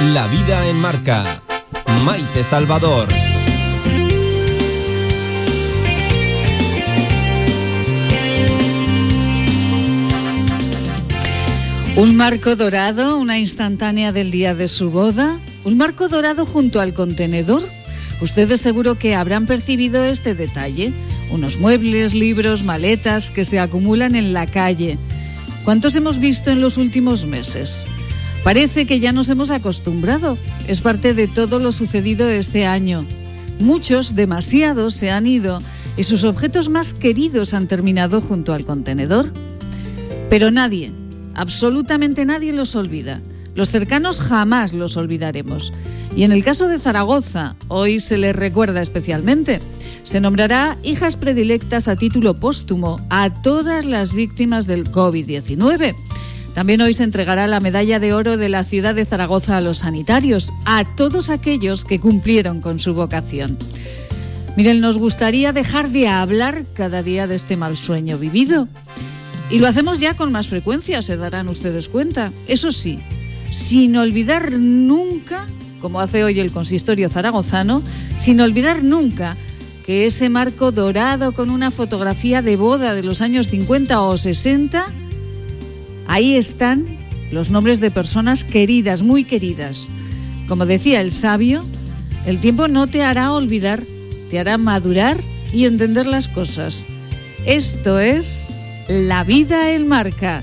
La vida en marca. Maite Salvador. Un marco dorado, una instantánea del día de su boda, un marco dorado junto al contenedor. Ustedes seguro que habrán percibido este detalle. Unos muebles, libros, maletas que se acumulan en la calle. ¿Cuántos hemos visto en los últimos meses? Parece que ya nos hemos acostumbrado. Es parte de todo lo sucedido este año. Muchos, demasiados, se han ido y sus objetos más queridos han terminado junto al contenedor. Pero nadie, absolutamente nadie los olvida. Los cercanos jamás los olvidaremos. Y en el caso de Zaragoza, hoy se les recuerda especialmente. Se nombrará hijas predilectas a título póstumo a todas las víctimas del COVID-19. También hoy se entregará la medalla de oro de la ciudad de Zaragoza a los sanitarios, a todos aquellos que cumplieron con su vocación. Miren, nos gustaría dejar de hablar cada día de este mal sueño vivido. Y lo hacemos ya con más frecuencia, se darán ustedes cuenta. Eso sí, sin olvidar nunca, como hace hoy el consistorio zaragozano, sin olvidar nunca que ese marco dorado con una fotografía de boda de los años 50 o 60, ahí están los nombres de personas queridas, muy queridas. Como decía el sabio, el tiempo no te hará olvidar, te hará madurar y entender las cosas. Esto es La vida en marca.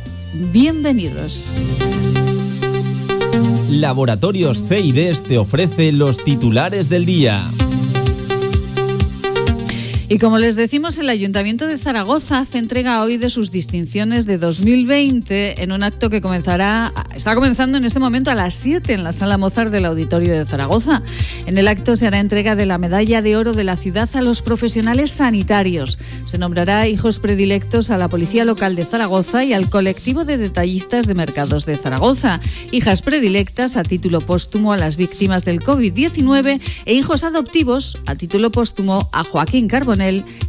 Bienvenidos. Laboratorios CIDES te ofrece los titulares del día. Y como les decimos, el Ayuntamiento de Zaragoza hace entrega hoy de sus distinciones de 2020 en un acto que comenzará, está comenzando en este momento a las 7 en la Sala Mozart del Auditorio de Zaragoza. En el acto se hará entrega de la medalla de oro de la ciudad a los profesionales sanitarios. Se nombrará hijos predilectos a la Policía Local de Zaragoza y al colectivo de detallistas de mercados de Zaragoza. Hijas predilectas a título póstumo a las víctimas del COVID-19 e hijos adoptivos a título póstumo a Joaquín Carbonell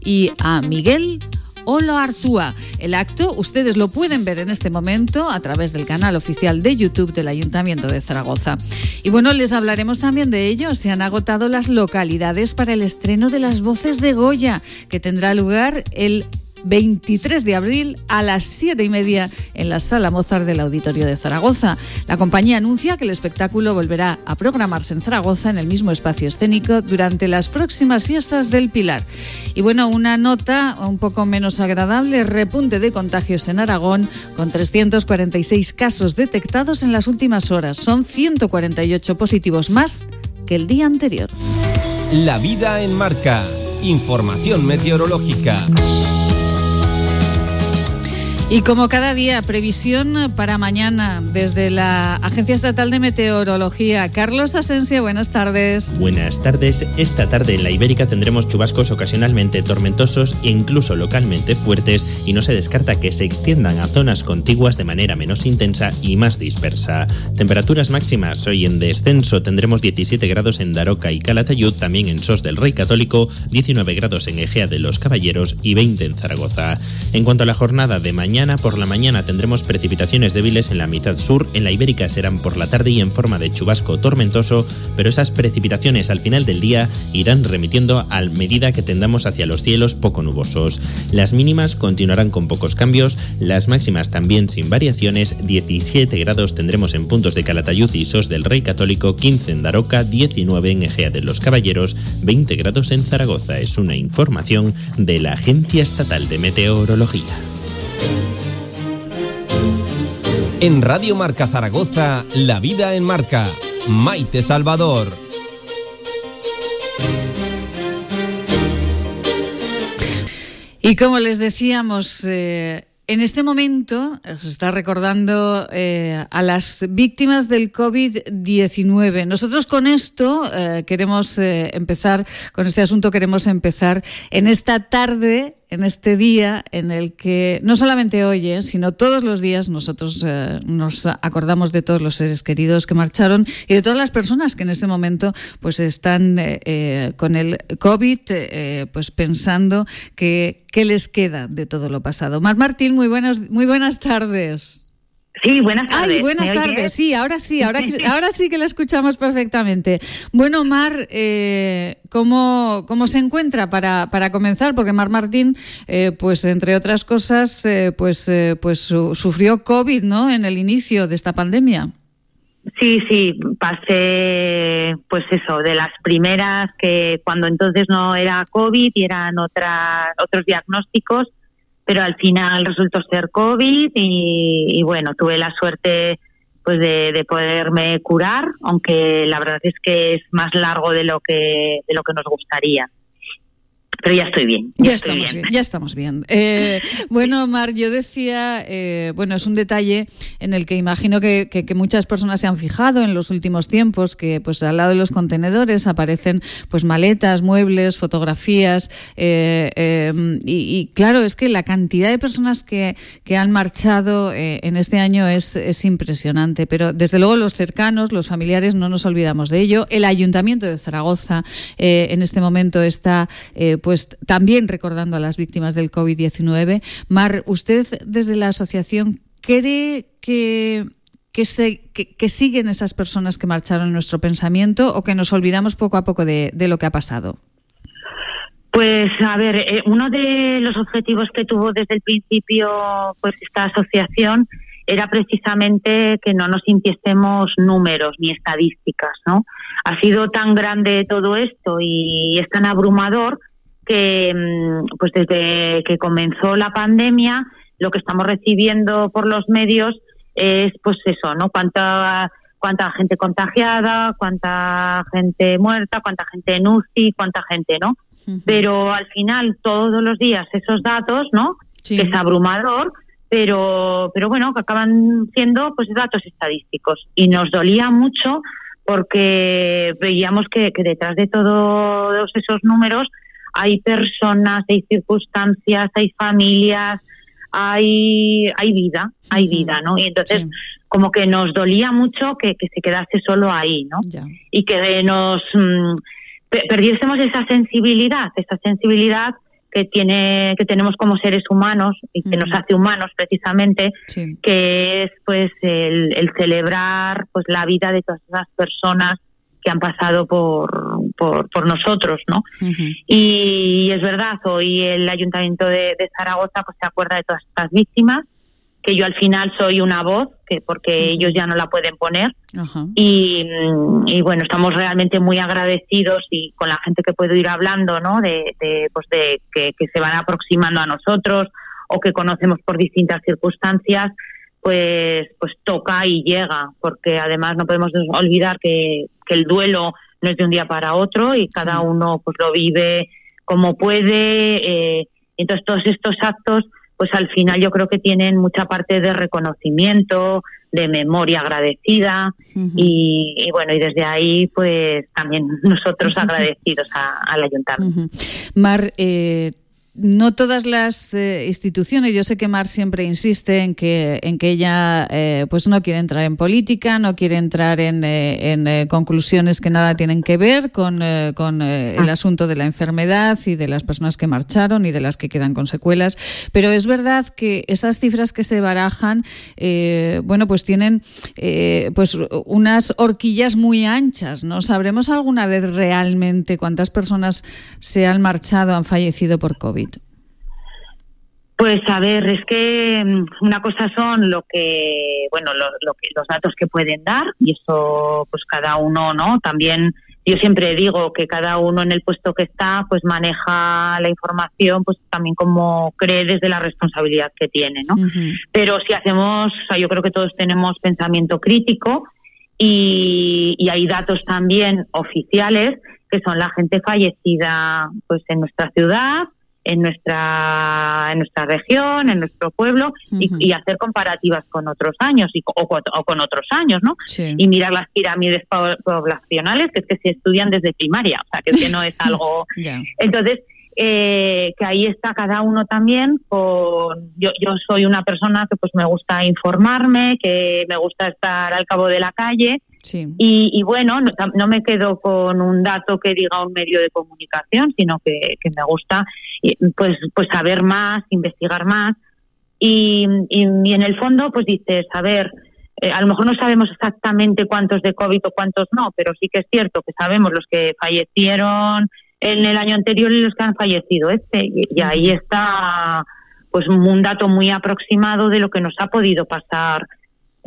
y a Miguel Olo Artúa. El acto ustedes lo pueden ver en este momento a través del canal oficial de YouTube del Ayuntamiento de Zaragoza. Y bueno, les hablaremos también de ello. Se han agotado las localidades para el estreno de las voces de Goya, que tendrá lugar el 23 de abril a las 7 y media en la Sala Mozart del Auditorio de Zaragoza. La compañía anuncia que el espectáculo volverá a programarse en Zaragoza en el mismo espacio escénico durante las próximas fiestas del Pilar. Y bueno, una nota un poco menos agradable, repunte de contagios en Aragón con 346 casos detectados en las últimas horas. Son 148 positivos más que el día anterior. La vida en marca. Información meteorológica. Y como cada día, previsión para mañana desde la Agencia Estatal de Meteorología. Carlos Asensia, buenas tardes. Buenas tardes. Esta tarde en la Ibérica tendremos chubascos ocasionalmente tormentosos e incluso localmente fuertes y no se descarta que se extiendan a zonas contiguas de manera menos intensa y más dispersa. Temperaturas máximas hoy en descenso tendremos 17 grados en Daroca y Calatayud, también en Sos del Rey Católico, 19 grados en Egea de los Caballeros y 20 en Zaragoza. En cuanto a la jornada de mañana, Por la mañana tendremos precipitaciones débiles en la mitad sur, en la Ibérica serán por la tarde y en forma de chubasco tormentoso, pero esas precipitaciones al final del día irán remitiendo a medida que tendamos hacia los cielos poco nubosos. Las mínimas continuarán con pocos cambios, las máximas también sin variaciones, 17 grados tendremos en puntos de Calatayud y Sos del Rey Católico, 15 en Daroca, 19 en Egea de los Caballeros, 20 grados en Zaragoza. Es una información de la Agencia Estatal de Meteorología. En Radio Marca Zaragoza, La Vida en Marca. Maite Salvador. Y como les decíamos, eh, en este momento se está recordando eh, a las víctimas del COVID-19. Nosotros con esto eh, queremos eh, empezar, con este asunto queremos empezar en esta tarde en este día en el que no solamente hoy, ¿eh? sino todos los días nosotros eh, nos acordamos de todos los seres queridos que marcharon y de todas las personas que en este momento pues están eh, con el COVID, pues pensando que qué les queda de todo lo pasado. Mar Martín, muy buenas, muy buenas tardes. Sí, buenas tardes. Ay, buenas tardes. Sí, ahora sí, ahora, ahora sí que la escuchamos perfectamente. Bueno, Mar, eh, ¿cómo, ¿cómo, se encuentra para, para comenzar? Porque Mar Martín, eh, pues entre otras cosas, eh, pues, pues sufrió COVID, ¿no? En el inicio de esta pandemia. Sí, sí, pasé, pues eso, de las primeras que cuando entonces no era COVID y eran otras, otros diagnósticos, pero al final resultó ser COVID y, bueno, tuve la suerte pues de, de, poderme curar, aunque la verdad es que es más largo de lo que de lo que nos gustaría pero ya estoy bien. Ya, estamos bien. Ya estamos bien. Eh, bueno, Mar, yo decía, eh, bueno, es un detalle en el que imagino que, muchas personas se han fijado en los últimos tiempos, que pues al lado de los contenedores aparecen pues maletas, muebles, fotografías, eh, y, claro, es que la cantidad de personas que, que han marchado en este año es, es impresionante, pero desde luego los cercanos, los familiares, no nos olvidamos de ello. El Ayuntamiento de Zaragoza en este momento está pues también recordando a las víctimas del COVID-19. Mar, usted desde la asociación cree que que, se, que, siguen esas personas que marcharon en nuestro pensamiento o que nos olvidamos poco a poco de, lo que ha pasado? Pues a ver, eh, uno de los objetivos que tuvo desde el principio pues esta asociación era precisamente que no nos sintiésemos números ni estadísticas, ¿no? Ha sido tan grande todo esto y es tan abrumador que mm, pues desde que comenzó la pandemia lo que estamos recibiendo por los medios es pues eso, ¿no? Cuánta cuánta gente contagiada, cuánta gente muerta, cuánta gente en UCI, cuánta gente, ¿no? Pero al final todos los días esos datos, ¿no? Que es abrumador, pero pero bueno, que acaban siendo pues datos estadísticos y nos dolía mucho porque veíamos que, que detrás de todos esos números hay personas, hay circunstancias, hay familias, hay, hay vida, hay vida, ¿no? Y entonces como que nos dolía mucho que, se quedase solo ahí, ¿no? Y que nos mm, perdiésemos esa sensibilidad, esa sensibilidad que tiene que tenemos como seres humanos y que nos hace humanos precisamente que es pues el, el, celebrar pues la vida de todas esas personas que han pasado por, por, nosotros, ¿no? y, es verdad, hoy el Ayuntamiento de, Zaragoza pues se acuerda de todas estas víctimas, que yo al final soy una voz, que porque ellos ya no la pueden poner. y, bueno, estamos realmente muy agradecidos y con la gente que puedo ir hablando, ¿no? De, pues de que, que se van aproximando a nosotros o que conocemos por distintas circunstancias pues pues toca y llega porque además no podemos olvidar que, el duelo no es de un día para otro y cada uno pues lo vive como puede eh, entonces todos estos actos pues al final yo creo que tienen mucha parte de reconocimiento de memoria agradecida y, bueno y desde ahí pues también nosotros agradecidos al ayuntamiento. Mar eh, no todas las eh, instituciones, yo sé que Mar siempre insiste en que, en que ella eh, pues no quiere entrar en política, no quiere entrar en, eh, conclusiones que nada tienen que ver con, con el ah. asunto de la enfermedad y de las personas que marcharon y de las que quedan con secuelas, pero es verdad que esas cifras que se barajan, bueno, pues tienen pues unas horquillas muy anchas, ¿no? ¿Sabremos alguna vez realmente cuántas personas se han marchado, han fallecido por COVID? Pues a ver, es que mm, una cosa son lo que, bueno, lo, que, los datos que pueden dar y eso, pues cada uno, ¿no? También yo siempre digo que cada uno en el puesto que está, pues maneja la información, pues también como cree desde la responsabilidad que tiene, ¿no? Pero si hacemos, o sea, yo creo que todos tenemos pensamiento crítico y, y hay datos también oficiales que son la gente fallecida, pues en nuestra ciudad en nuestra en nuestra región, en nuestro pueblo y, hacer comparativas con otros años y, o, con otros años, ¿no? Y mirar las pirámides poblacionales que es que se estudian desde primaria, o sea, que, es que no es algo. Entonces, eh, que ahí está cada uno también con yo, yo soy una persona que pues me gusta informarme que me gusta estar al cabo de la calle y, bueno, no, me quedo con un dato que diga un medio de comunicación, sino que, me gusta pues, pues saber más, investigar más. Y, y, en el fondo, pues dices, a ver, eh, a lo mejor no sabemos exactamente cuántos de COVID o cuántos no, pero sí que es cierto que sabemos los que fallecieron en el año anterior y los que han fallecido este. Y, ahí está pues un dato muy aproximado de lo que nos ha podido pasar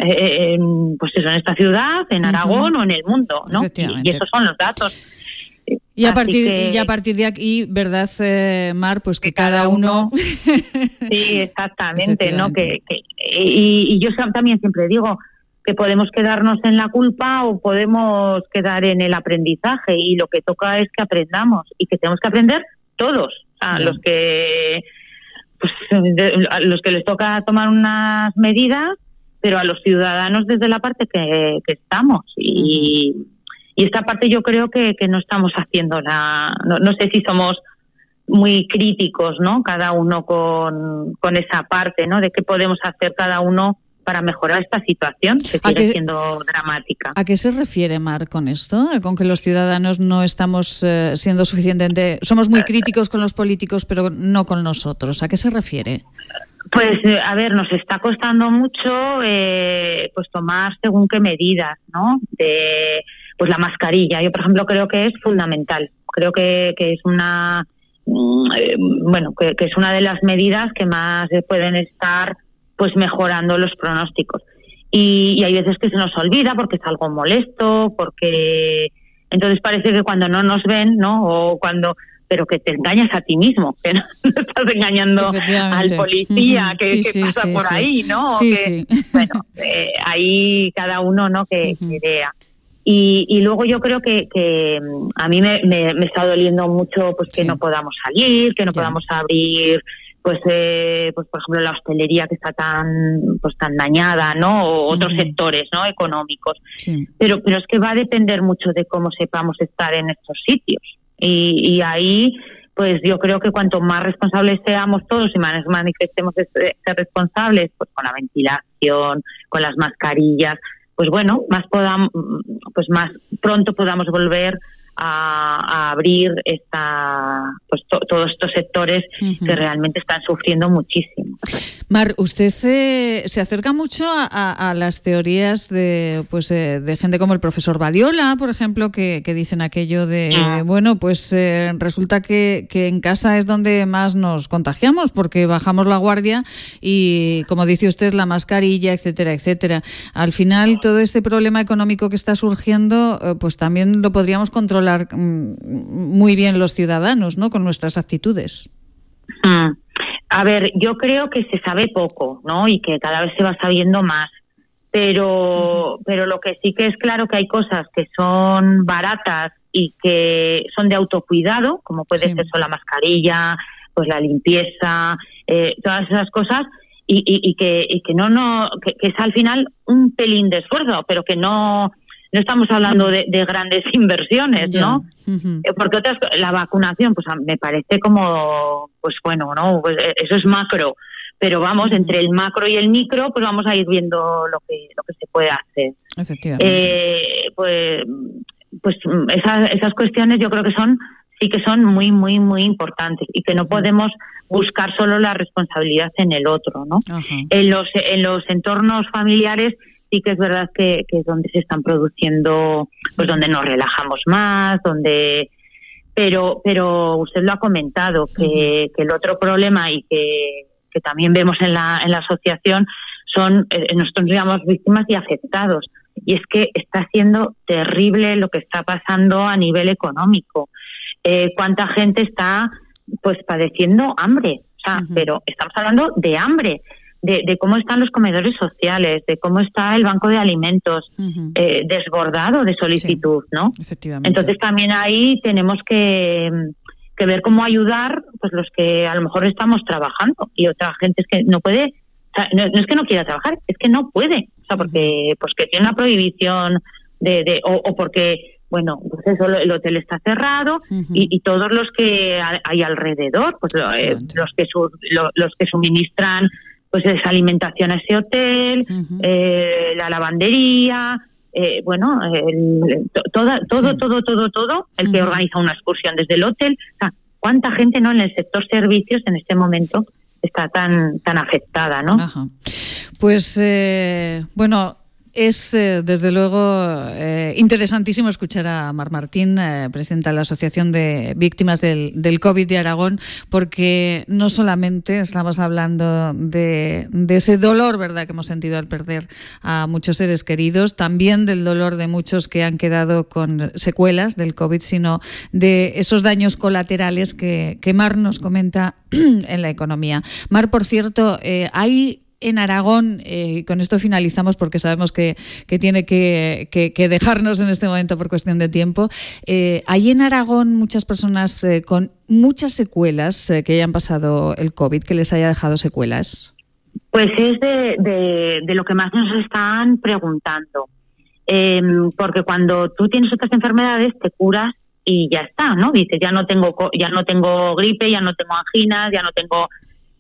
eh, pues eso, en esta ciudad, en Aragón o en el mundo, ¿no? Y, esos son los datos. Y a, partir, a partir de aquí, ¿verdad, eh, Mar? Pues que, cada, uno... sí, exactamente, ¿no? Que, y, yo también siempre digo que podemos quedarnos en la culpa o podemos quedar en el aprendizaje y lo que toca es que aprendamos y que tenemos que aprender todos, a los que pues, a los que les toca tomar unas medidas, pero a los ciudadanos desde la parte que, estamos y y esta parte yo creo que, que no estamos haciendo la, no, no, sé si somos muy críticos, ¿no? Cada uno con, con esa parte, ¿no? De qué podemos hacer cada uno para mejorar esta situación que sigue siendo dramática. ¿A qué se refiere Mar con esto? Con que los ciudadanos no estamos eh, siendo suficientemente, somos muy críticos con los políticos, pero no con nosotros. ¿A qué se refiere? Pues eh, a ver, nos está costando mucho eh, pues tomar según qué medidas, ¿no? De pues la mascarilla. Yo, por ejemplo, creo que es fundamental. Creo que, es una mm, eh, bueno que, es una de las medidas que más pueden estar pues mejorando los pronósticos. Y, hay veces que se nos olvida porque es algo molesto, porque entonces parece que cuando no nos ven, ¿no? O cuando pero que te engañas a ti mismo, que no, estás engañando al policía que, pasa por ahí, ¿no? bueno, eh, ahí cada uno, ¿no? Que, que vea. Y, luego yo creo que, mm, a mí me, está doliendo mucho pues que no podamos salir, que no podamos abrir pues eh, pues por ejemplo la hostelería que está tan pues tan dañada no o otros sectores no económicos. Pero pero es que va a depender mucho de cómo sepamos estar en estos sitios y, ahí pues yo creo que cuanto más responsables seamos todos y más manifestemos ser responsables pues con la ventilación con las mascarillas pues bueno, más podamos, pues más pronto podamos volver a, abrir esta, pues todos estos sectores que realmente están sufriendo muchísimo. Mar, usted se acerca mucho a, las teorías de, pues, eh, de gente como el profesor Badiola, por ejemplo, que, dicen aquello de, ah. bueno, pues eh, resulta que, en casa es donde más nos contagiamos porque bajamos la guardia y, como dice usted, la mascarilla, etcétera, etcétera. Al final, todo este problema económico que está surgiendo, eh, pues también lo podríamos controlar mm, muy bien los ciudadanos, ¿no? Con nuestras actitudes. Mm. A ver, yo creo que se sabe poco, ¿no? Y que cada vez se va sabiendo más. Pero, pero lo que sí que es claro que hay cosas que son baratas y que son de autocuidado, como puede ser la mascarilla, pues la limpieza, eh, todas esas cosas, y, y, que, y que no, no, que, que, es al final un pelín de esfuerzo, pero que no, no estamos hablando de, grandes inversiones, ¿no? Eh, porque otras, la vacunación, pues me parece como, pues bueno, ¿no? Pues eh, eso es macro, pero vamos, entre el macro y el micro, pues vamos a ir viendo lo que, lo que se puede hacer. Efectivamente. Eh, pues pues esas, esas cuestiones yo creo que son sí que son muy, muy, muy importantes y que no podemos buscar solo la responsabilidad en el otro, ¿no? En los, en los entornos familiares sí que es verdad que, es donde se están produciendo, pues donde nos relajamos más, donde pero pero usted lo ha comentado que, el otro problema y que, también vemos en la, en la asociación son eh, nosotros digamos víctimas y afectados. Y es que está siendo terrible lo que está pasando a nivel económico. Eh, cuánta gente está pues padeciendo hambre o sea, pero estamos hablando de hambre de, cómo están los comedores sociales, de cómo está el banco de alimentos eh, desbordado de solicitud, ¿no? Efectivamente. Entonces también ahí tenemos que, ver cómo ayudar pues los que a lo mejor estamos trabajando y otra gente es que no puede, no, es que no quiera trabajar, es que no puede, o sea, porque pues que tiene una prohibición de, de o, porque bueno, pues eso, el hotel está cerrado y, todos los que hay alrededor, pues eh, los que los que suministran pues esa alimentación a ese hotel, eh, la lavandería, eh, bueno, todo, todo, todo, todo, todo, el que organiza una excursión desde el hotel. ¿Cuánta gente no en el sector servicios en este momento está tan tan afectada, ¿no? Pues eh, bueno, es, eh, desde luego, eh, interesantísimo escuchar a Mar Martín, eh, presidenta de la Asociación de Víctimas del, COVID de Aragón, porque no solamente estamos hablando de, de, ese dolor ¿verdad? que hemos sentido al perder a muchos seres queridos, también del dolor de muchos que han quedado con secuelas del COVID, sino de esos daños colaterales que, que Mar nos comenta en la economía. Mar, por cierto, hay en Aragón, eh, con esto finalizamos porque sabemos que, tiene que, dejarnos en este momento por cuestión de tiempo, eh, hay en Aragón muchas personas eh, con muchas secuelas eh, que hayan pasado el COVID, que les haya dejado secuelas. Pues es de, de, de lo que más nos están preguntando. Em, porque cuando tú tienes otras enfermedades te curas y ya está, ¿no? Dices, ya no tengo ya no tengo gripe, ya no tengo anginas, ya no tengo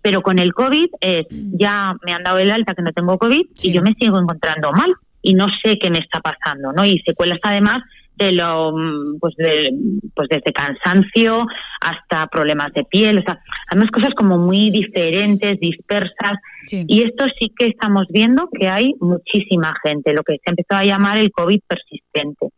pero con el COVID es, ya me han dado el alta que no tengo COVID sí. y yo me sigo encontrando mal y no sé qué me está pasando, ¿no? Y secuelas además de lo, pues, de, pues desde cansancio hasta problemas de piel, o sea, además cosas como muy diferentes, dispersas. Sí. Y esto sí que estamos viendo que hay muchísima gente, lo que se empezó a llamar el COVID persistente.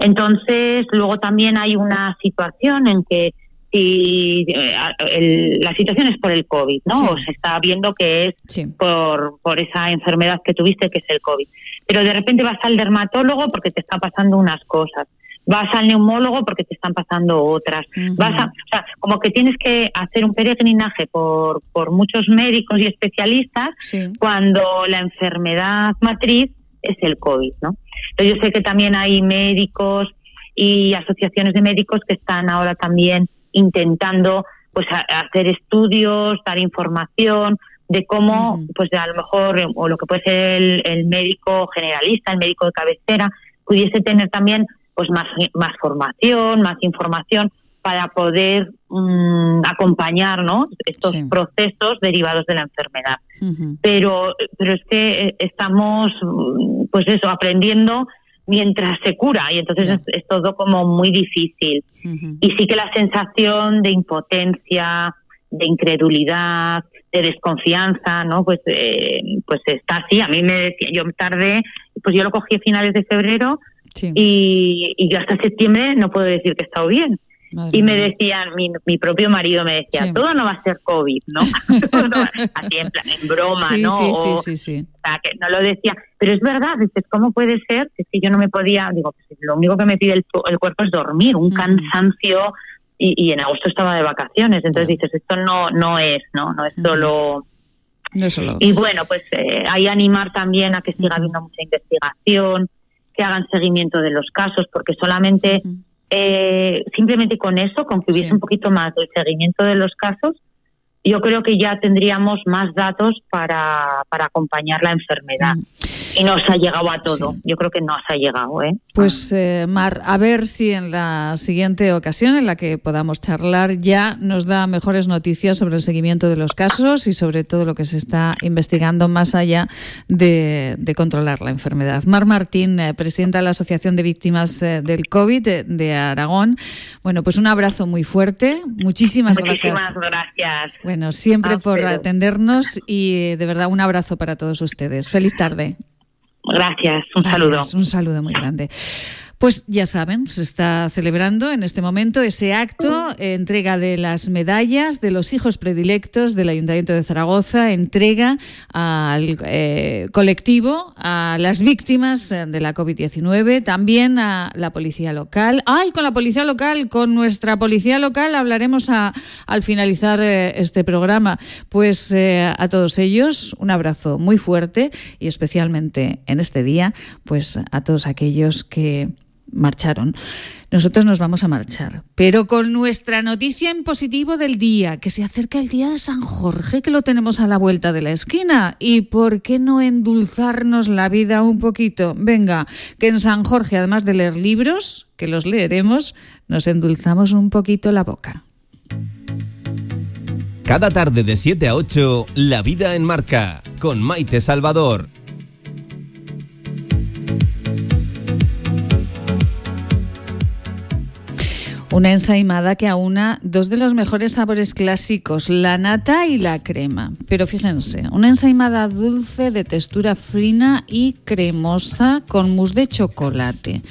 Entonces, luego también hay una situación en que si eh, el, la situación es por el COVID, ¿no? Sí. O se está viendo que es sí. por, por esa enfermedad que tuviste, que es el COVID. Pero de repente vas al dermatólogo porque te está pasando unas cosas. Vas al neumólogo porque te están pasando otras. Uh -huh. Vas a, o sea, como que tienes que hacer un peregrinaje por, por muchos médicos y especialistas sí. cuando la enfermedad matriz es el COVID, ¿no? Entonces yo sé que también hay médicos y asociaciones de médicos que están ahora también intentando pues a, hacer estudios, dar información de cómo, uh -huh. pues a lo mejor, o lo que puede ser el, el, médico generalista, el médico de cabecera, pudiese tener también pues más, más formación, más información para poder um, acompañar ¿no? estos sí. procesos derivados de la enfermedad. Uh -huh. pero, pero es que estamos, pues eso, aprendiendo mientras se cura y entonces es, es, todo como muy difícil. Uh -huh. Y sí que la sensación de impotencia, de incredulidad, de desconfianza, ¿no? Pues eh, pues está así. A mí me decía, yo tardé, pues yo lo cogí a finales de febrero sí. y, y yo hasta septiembre no puedo decir que he estado bien. Madre y me decían, mi, mi, propio marido me decía, sí. todo no va a ser COVID, ¿no? Así en, plan, en broma, sí, ¿no? Sí, o, sí, sí, o sea, que no lo decía. Pero es verdad, dices, ¿cómo puede ser? Es que yo no me podía, digo, pues lo único que me pide el, el cuerpo es dormir, un cansancio, y, y, en agosto estaba de vacaciones, entonces dices, esto no, no es, ¿no? No es solo... No solo. Y bueno, pues eh, hay animar también a que siga habiendo mucha investigación, que hagan seguimiento de los casos, porque solamente eh, simplemente con eso, con que hubiese sí. un poquito más del seguimiento de los casos, yo creo que ya tendríamos más datos para, para acompañar la enfermedad. Mm. Y nos ha llegado a todo. Sí. Yo creo que nos ha llegado. ¿eh? Pues, eh, Mar, a ver si en la siguiente ocasión en la que podamos charlar ya nos da mejores noticias sobre el seguimiento de los casos y sobre todo lo que se está investigando más allá de, de controlar la enfermedad. Mar Martín, eh, presidenta de la Asociación de Víctimas eh, del COVID de, de, Aragón. Bueno, pues un abrazo muy fuerte. Muchísimas, Muchísimas gracias. gracias. Bueno, siempre por atendernos y de verdad un abrazo para todos ustedes. Feliz tarde. Gracias, un Gracias, saludo. Un saludo muy grande. Pues ya saben, se está celebrando en este momento ese acto, eh, entrega de las medallas de los hijos predilectos del Ayuntamiento de Zaragoza, entrega al eh, colectivo, a las víctimas eh, de la COVID-19, también a la policía local. ¡Ay, con la policía local! Con nuestra policía local hablaremos a, al finalizar este programa. Pues a todos ellos un abrazo muy fuerte y especialmente en este día, pues a todos aquellos que marcharon. Nosotros nos vamos a marchar, pero con nuestra noticia en positivo del día, que se acerca el día de San Jorge, que lo tenemos a la vuelta de la esquina. ¿Y por qué no endulzarnos la vida un poquito? Venga, que en San Jorge, además de leer libros, que los leeremos, nos endulzamos un poquito la boca. Cada tarde de 7 a 8, La vida en marca, con Maite Salvador. Una ensaimada que aúna dos de los mejores sabores clásicos, la nata y la crema. Pero fíjense, una ensaimada dulce de textura fina y cremosa con mousse de chocolate.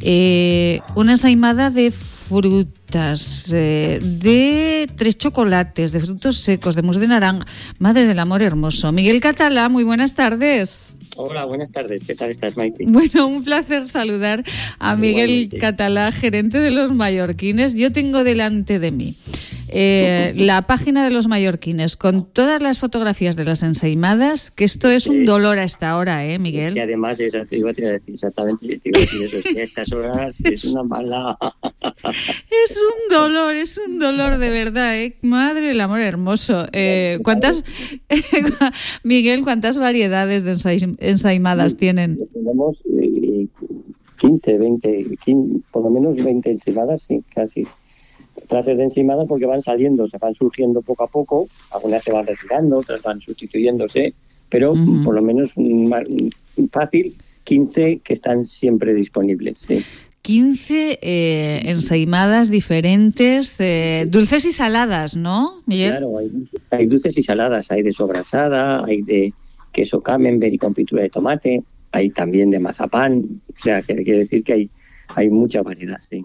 Eh, una ensaimada de frutas, eh, de tres chocolates, de frutos secos, de mousse de naranja. Madre del amor hermoso. Miguel Catalá, muy buenas tardes. Hola, buenas tardes. ¿Qué tal estás, Maite? Bueno, un placer saludar a Miguel Catalá, gerente de los mallorquines. Yo tengo delante de mí eh, la página de los mallorquines con todas las fotografías de las ensaimadas, que esto es un dolor a esta hora, ¿eh, Miguel? Y además, te iba a decir exactamente, te iba a decir eso, que a estas horas es una mala... es un dolor, es un dolor de verdad, ¿eh? Madre el amor hermoso. Eh, ¿Cuántas, Miguel, cuántas variedades de ensaimadas tienen? Tenemos 15, 20, 15, por lo menos 20 ensaimadas, sí, casi clases de encimada porque van saliendo, se van surgiendo poco a poco, algunas se van retirando, otras van sustituyéndose, pero por lo menos fácil 15 que están siempre disponibles. 15 eh, ensaimadas diferentes, eh, dulces y saladas, ¿no, Miguel? Claro, hay, dulces y saladas, hay de sobrasada, hay de queso camembert y confitura de tomate, hay también de mazapán, o sea, que quiere decir que hay hay mucha variedad, sí.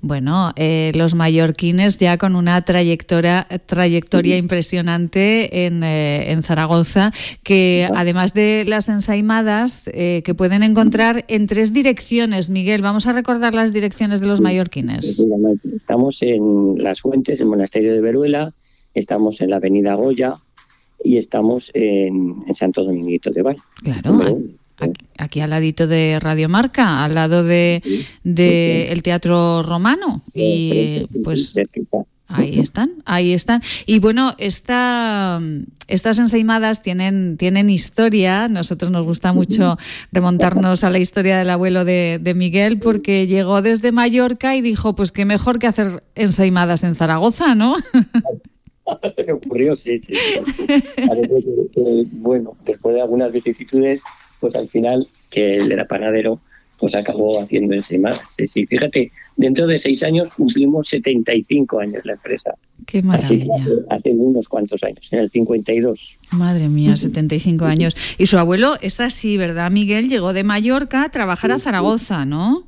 Bueno, eh, los mallorquines ya con una trayectoria, trayectoria impresionante en, eh, en, Zaragoza, que además de las ensaimadas eh, que pueden encontrar en tres direcciones. Miguel, vamos a recordar las direcciones de los mallorquines. Estamos en Las Fuentes, el Monasterio de Veruela, estamos en la Avenida Goya y estamos en, Santo Dominguito de Val. Claro. Aquí, al ladito de Radio Marca, al lado de, el Teatro Romano. Y pues ahí están, ahí están. Y bueno, esta, estas ensaimadas tienen, tienen historia. Nosotros nos gusta mucho remontarnos a la historia del abuelo de, Miguel, porque llegó desde Mallorca y dijo, pues qué mejor que hacer ensaimadas en Zaragoza, ¿no? Se me ocurrió, sí, sí. bueno, después de algunas vicisitudes pues al final, que él era panadero, pues acabó haciendo enzimas. Sí, sí, fíjate, dentro de seis años cumplimos 75 años la empresa. Qué maravilla. hace, unos cuantos años, en el 52. Madre mía, 75 años. Y su abuelo es así, ¿verdad, Miguel? Llegó de Mallorca a trabajar a Zaragoza, ¿no?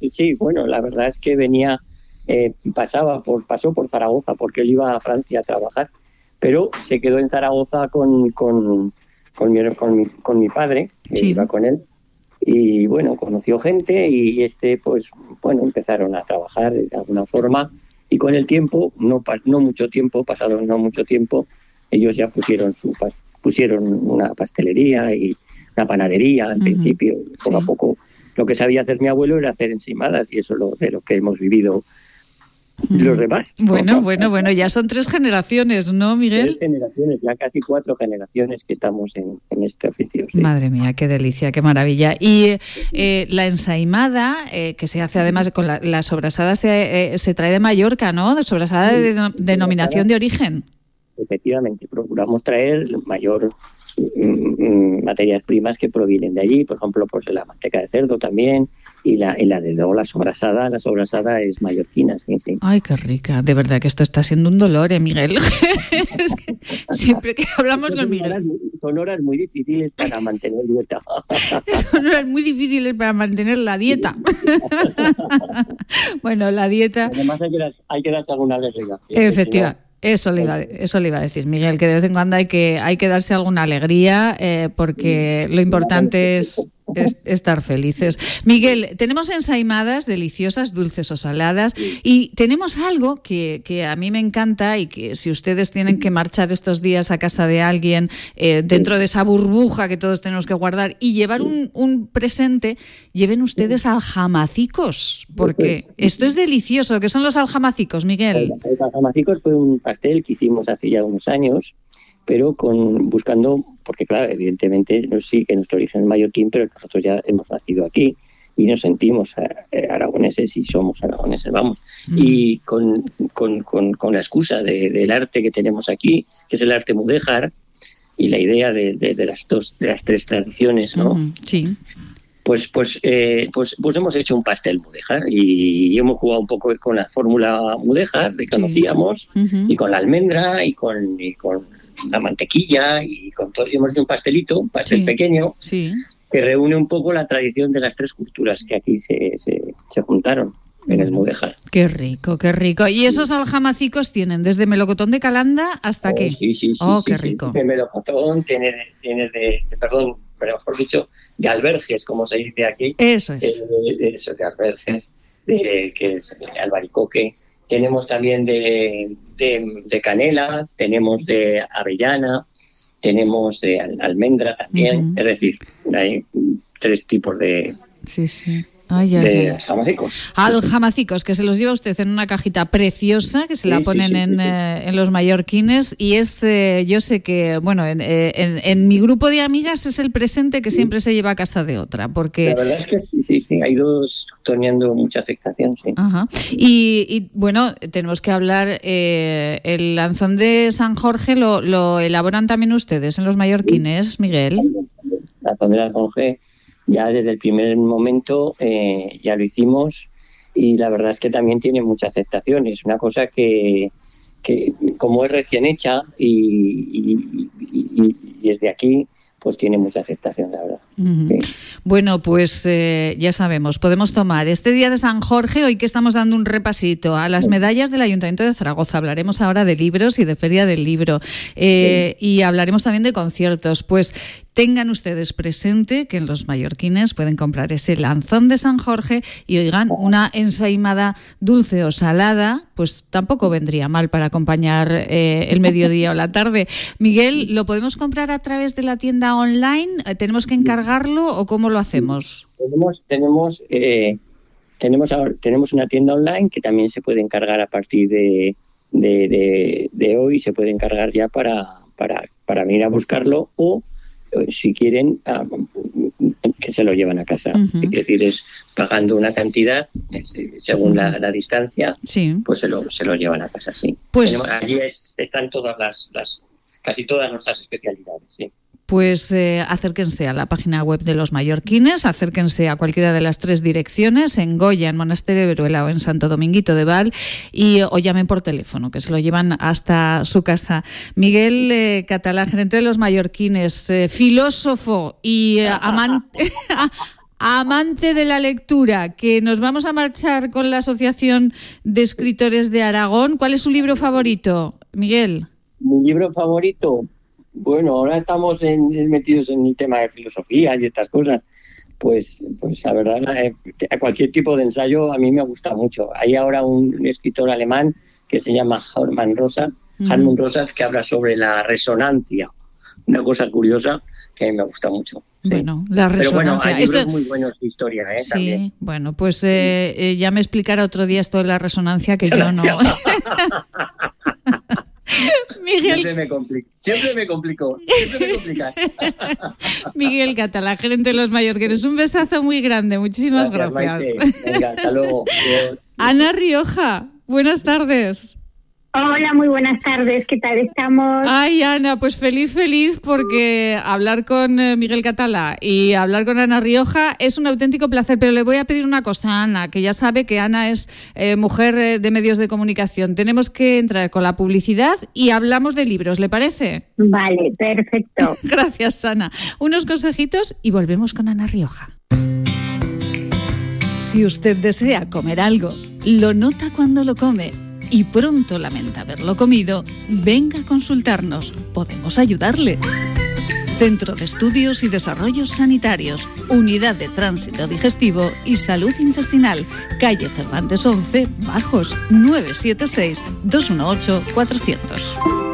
Sí, sí, bueno, la verdad es que venía, eh, pasaba por, pasó por Zaragoza porque él iba a Francia a trabajar, pero se quedó en Zaragoza con, con con mi, con mi, con mi padre, que iba con él. Y bueno, conoció gente y este, pues, bueno, empezaron a trabajar de alguna forma. Y con el tiempo, no, no mucho tiempo, pasaron no mucho tiempo, ellos ya pusieron su pusieron una pastelería y una panadería al principio. Poco a poco, lo que sabía hacer mi abuelo era hacer encimadas y eso es lo, de lo que hemos vivido los demás. Bueno, bueno, bueno, ya son tres generaciones, ¿no, Miguel? Tres generaciones, ya casi cuatro generaciones que estamos en, este oficio. Madre mía, qué delicia, qué maravilla. Y eh, la ensaimada, eh, que se hace además con la, sobrasada, se, eh, se, trae de Mallorca, ¿no? De sobrasada de denominación de origen. Efectivamente, procuramos traer mayor mm, mm, materias primas que provienen de allí, por ejemplo, pues la manteca de cerdo también, y la, y la de luego la sobrasada, la sobrasada es mallorquina, sí, sí. Ay, qué rica. De verdad que esto está siendo un dolor, ¿eh, Miguel? es que siempre que hablamos con Miguel... son horas muy difíciles para mantener dieta. son horas muy difíciles para mantener la dieta. bueno, la dieta... Además hay que, dar, hay que darse alguna alegría. Efectivamente. Eso le, iba, eso le iba a decir, Miguel, que de vez en cuando hay que, hay que darse alguna alegría eh, porque lo importante es estar felices. Miguel, tenemos ensaimadas deliciosas, dulces o saladas, y tenemos algo que, a mí me encanta y que si ustedes tienen que marchar estos días a casa de alguien eh, dentro de esa burbuja que todos tenemos que guardar y llevar un, presente, lleven ustedes aljamacicos, porque esto es delicioso. ¿Qué son los aljamacicos, Miguel? Los aljamacicos fue un pastel que hicimos hace ya unos años pero con buscando, porque claro, evidentemente sí que nuestro origen es mallorquín, pero nosotros ya hemos nacido aquí y nos sentimos eh, aragoneses y somos aragoneses, vamos. Mm. Y con, con, con, la excusa del arte que tenemos aquí, que es el arte mudéjar, y la idea de, de, las dos, de las tres tradiciones, ¿no? Sí. pues, pues, eh, pues, pues hemos hecho un pastel mudéjar y, hemos jugado un poco con la fórmula mudéjar que conocíamos y con la almendra y con, y con la mantequilla y con todo. Hemos hecho un pastelito, un pastel pequeño, que reúne un poco la tradición de las tres culturas que aquí se, se, se juntaron en el Mudéjar. Qué rico, qué rico. ¿Y esos aljamacicos tienen desde melocotón de calanda hasta oh, qué? Sí, sí, sí. Oh, qué rico. De melocotón, tiene, tiene de, perdón, pero mejor dicho, de alberjes, como se dice aquí. Eso es. Eh, de, eso, de alberjes, de, que es albaricoque. Tenemos también de, de, canela, tenemos de avellana, tenemos de almendra también. Es decir, hay tres tipos de, sí, sí Ay, de jamacicos. Aljamacicos, que se los lleva usted en una cajita preciosa, que se la ponen en, eh, en, los mallorquines. Y es, eh, yo sé que, bueno, en, eh, en, en, mi grupo de amigas es el presente que siempre se lleva a casa de otra. porque La verdad es que sí, sí, sí, ha ido teniendo mucha aceptación, sí. Ajá. Y, y, bueno, tenemos que hablar, el lanzón de San Jorge lo, lo, elaboran también ustedes en los mallorquines, Miguel. El lanzón de San Jorge ya desde el primer momento eh, ya lo hicimos y la verdad es que también tiene mucha aceptación. Es una cosa que, que como es recién hecha y, y, desde aquí, pues tiene mucha aceptación, la verdad. Bueno, pues eh, ya sabemos, podemos tomar este día de San Jorge, hoy que estamos dando un repasito a las medallas del Ayuntamiento de Zaragoza. Hablaremos ahora de libros y de Feria del Libro. Eh, y hablaremos también de conciertos. Pues tengan ustedes presente que en los mallorquines pueden comprar ese lanzón de San Jorge y oigan, una ensaimada dulce o salada, pues tampoco vendría mal para acompañar eh, el mediodía o la tarde. Miguel, ¿lo podemos comprar a través de la tienda online? ¿Tenemos que encargarlo o cómo lo hacemos? Tenemos, tenemos, eh, tenemos, tenemos una tienda online que también se puede encargar a partir de, de, hoy, se puede encargar ya para, para, para venir a buscarlo o si quieren, ah, que se lo llevan a casa. Es decir, es pagando una cantidad según la, distancia, pues se lo, se lo llevan a casa, sí. Pues allí están todas las, las, casi todas nuestras especialidades, sí pues eh, acérquense a la página web de los mallorquines, acérquense a cualquiera de las tres direcciones, en Goya, en Monasterio de Veruela o en Santo Dominguito de Val, y o llamen por teléfono, que se lo llevan hasta su casa. Miguel eh, Catalán, gerente de los mallorquines, eh, filósofo y amante... amante de la lectura, que nos vamos a marchar con la Asociación de Escritores de Aragón. ¿Cuál es su libro favorito, Miguel? Mi libro favorito, bueno, ahora estamos metidos en el tema de filosofía y estas cosas. Pues, pues la verdad, eh, a cualquier tipo de ensayo a mí me gusta mucho. Hay ahora un, escritor alemán que se llama Hartmann Rosa, mm. Rosas, que habla sobre la resonancia. Una cosa curiosa que a mí me gusta mucho. Bueno, la resonancia. Pero bueno, hay libros muy buenos de historia, ¿eh? Sí, bueno, pues eh, eh, ya me explicará otro día esto de la resonancia que yo no. Siempre me complico. Siempre me complico. Siempre me complicas. Miguel Catala, gerente de los Mallorquines. Un besazo muy grande. Muchísimas gracias. Venga, hasta luego. Ana Rioja, buenas tardes. Hola, muy buenas tardes. ¿Qué tal estamos? Ay, Ana, pues feliz, feliz, porque hablar con eh, Miguel Catala y hablar con Ana Rioja es un auténtico placer. Pero le voy a pedir una cosa a Ana, que ya sabe que Ana es eh, mujer eh, de medios de comunicación. Tenemos que entrar con la publicidad y hablamos de libros, ¿le parece? Vale, perfecto. Gracias, Ana. Unos consejitos y volvemos con Ana Rioja. Si usted desea comer algo, lo nota cuando lo come y pronto lamenta haberlo comido, venga a consultarnos. Podemos ayudarle. Centro de Estudios y Desarrollos Sanitarios, Unidad de Tránsito Digestivo y Salud Intestinal, calle Cervantes 11, Bajos, 976-218-400.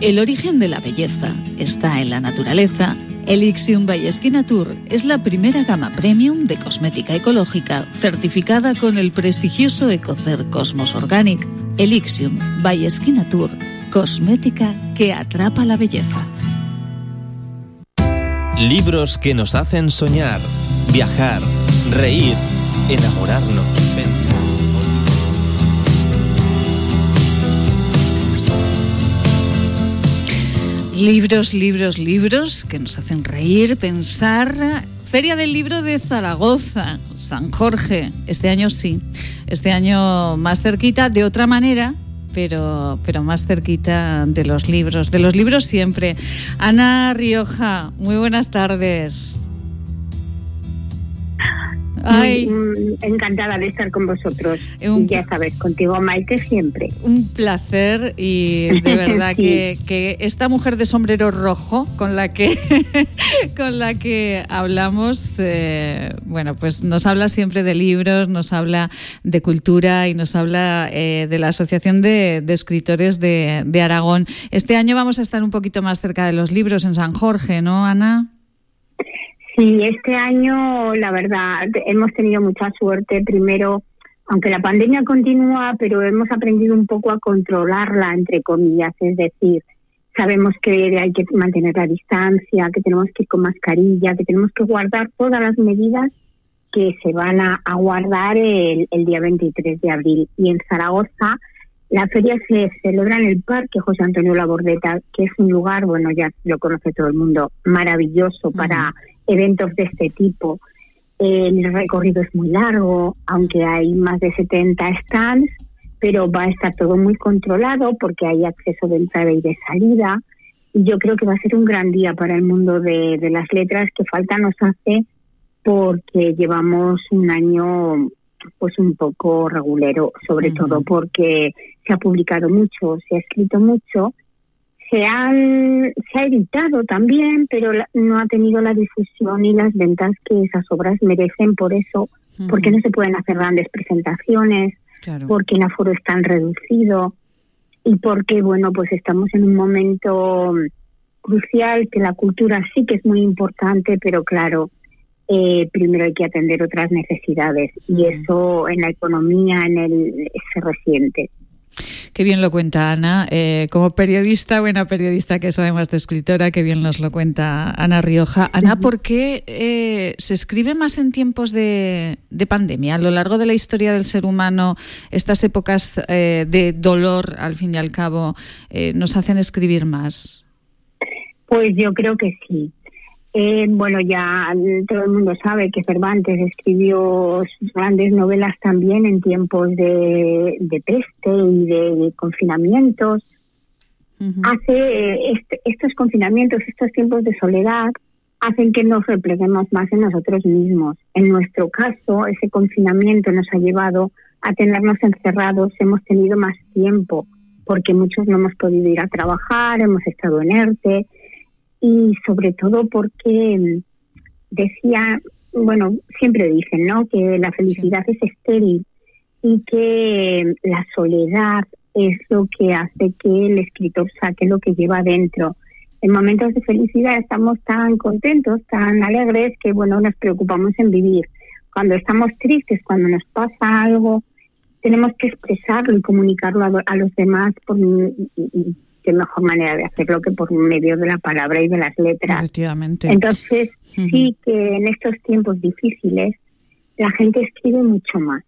El origen de la belleza está en la naturaleza Elixium by Tour es la primera gama premium de cosmética ecológica certificada con el prestigioso Ecocer Cosmos Organic. Elixium by Tour cosmética que atrapa la belleza. Libros que nos hacen soñar, viajar, reír, enamorarnos, Libros, libros, libros que nos hacen reír, pensar. Feria del Libro de Zaragoza, San Jorge. Este año sí. Este año más cerquita, de otra manera, pero, pero más cerquita de los libros. De los libros siempre. Ana Rioja, muy buenas tardes. Ay. encantada de estar con vosotros. ya sabes, contigo Maite siempre. Un placer y de verdad que, que, esta mujer de sombrero rojo con la que con la que hablamos, eh, bueno, pues nos habla siempre de libros, nos habla de cultura y nos habla eh, de la Asociación de, de Escritores de, de Aragón. Este año vamos a estar un poquito más cerca de los libros en San Jorge, ¿no, Ana? Sí, este año, la verdad, hemos tenido mucha suerte. Primero, aunque la pandemia continúa, pero hemos aprendido un poco a controlarla, entre comillas. Es decir, sabemos que hay que mantener la distancia, que tenemos que ir con mascarilla, que tenemos que guardar todas las medidas que se van a, guardar el, el, día 23 de abril. Y en Zaragoza, la feria se celebra en el Parque José Antonio Labordeta, que es un lugar, bueno, ya lo conoce todo el mundo, maravilloso para eventos de este tipo. El recorrido es muy largo, aunque hay más de 70 stands, pero va a estar todo muy controlado porque hay acceso de entrada y de salida. Y yo creo que va a ser un gran día para el mundo de, las letras que falta nos hace porque llevamos un año pues un poco regulero, sobre todo porque se ha publicado mucho, se ha escrito mucho se, han, se ha editado también, pero no ha tenido la difusión y las ventas que esas obras merecen. Por eso, porque no se pueden hacer grandes presentaciones, porque el aforo es tan reducido y porque, bueno, pues estamos en un momento crucial que la cultura sí que es muy importante, pero claro, eh, primero hay que atender otras necesidades y eso en la economía en el se resiente. Qué bien lo cuenta Ana. Eh, como periodista, buena periodista que es además de escritora, qué bien nos lo cuenta Ana Rioja. Ana, ¿por qué eh, se escribe más en tiempos de, pandemia? A lo largo de la historia del ser humano, estas épocas eh, de dolor, al fin y al cabo, nos hacen escribir más. Pues yo creo que sí. Eh, bueno, ya todo el mundo sabe que Cervantes escribió sus grandes novelas también en tiempos de, peste y de, confinamientos. Hace eh, este, estos confinamientos, estos tiempos de soledad, hacen que nos repleguemos más en nosotros mismos. En nuestro caso, ese confinamiento nos ha llevado a tenernos encerrados, hemos tenido más tiempo, porque muchos no hemos podido ir a trabajar, hemos estado en ERTE, y sobre todo porque mm, decía, bueno, siempre dicen, ¿no? Que la felicidad es estéril y que la soledad es lo que hace que el escritor saque lo que lleva dentro. En momentos de felicidad estamos tan contentos, tan alegres, que bueno, nos preocupamos en vivir. Cuando estamos tristes, cuando nos pasa algo, tenemos que expresarlo y comunicarlo a, a los demás por, qué mejor manera de hacerlo que por medio de la palabra y de las letras. Efectivamente. Entonces, sí que en estos tiempos difíciles la gente escribe mucho más.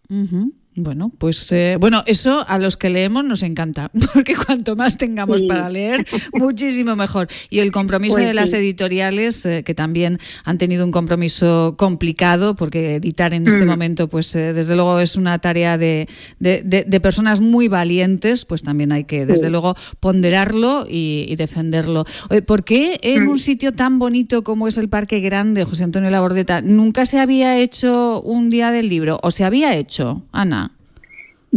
Bueno, pues eh, bueno, eso a los que leemos nos encanta, porque cuanto más tengamos para leer, muchísimo mejor. Y el compromiso pues de las editoriales, eh, que también han tenido un compromiso complicado, porque editar en este mm. momento, pues eh, desde luego es una tarea de, de, personas muy valientes, pues también hay que, desde luego, ponderarlo y, defenderlo. ¿Por qué en mm. un sitio tan bonito como es el Parque Grande, José Antonio Labordeta, nunca se había hecho un día del libro? ¿O se había hecho, Ana?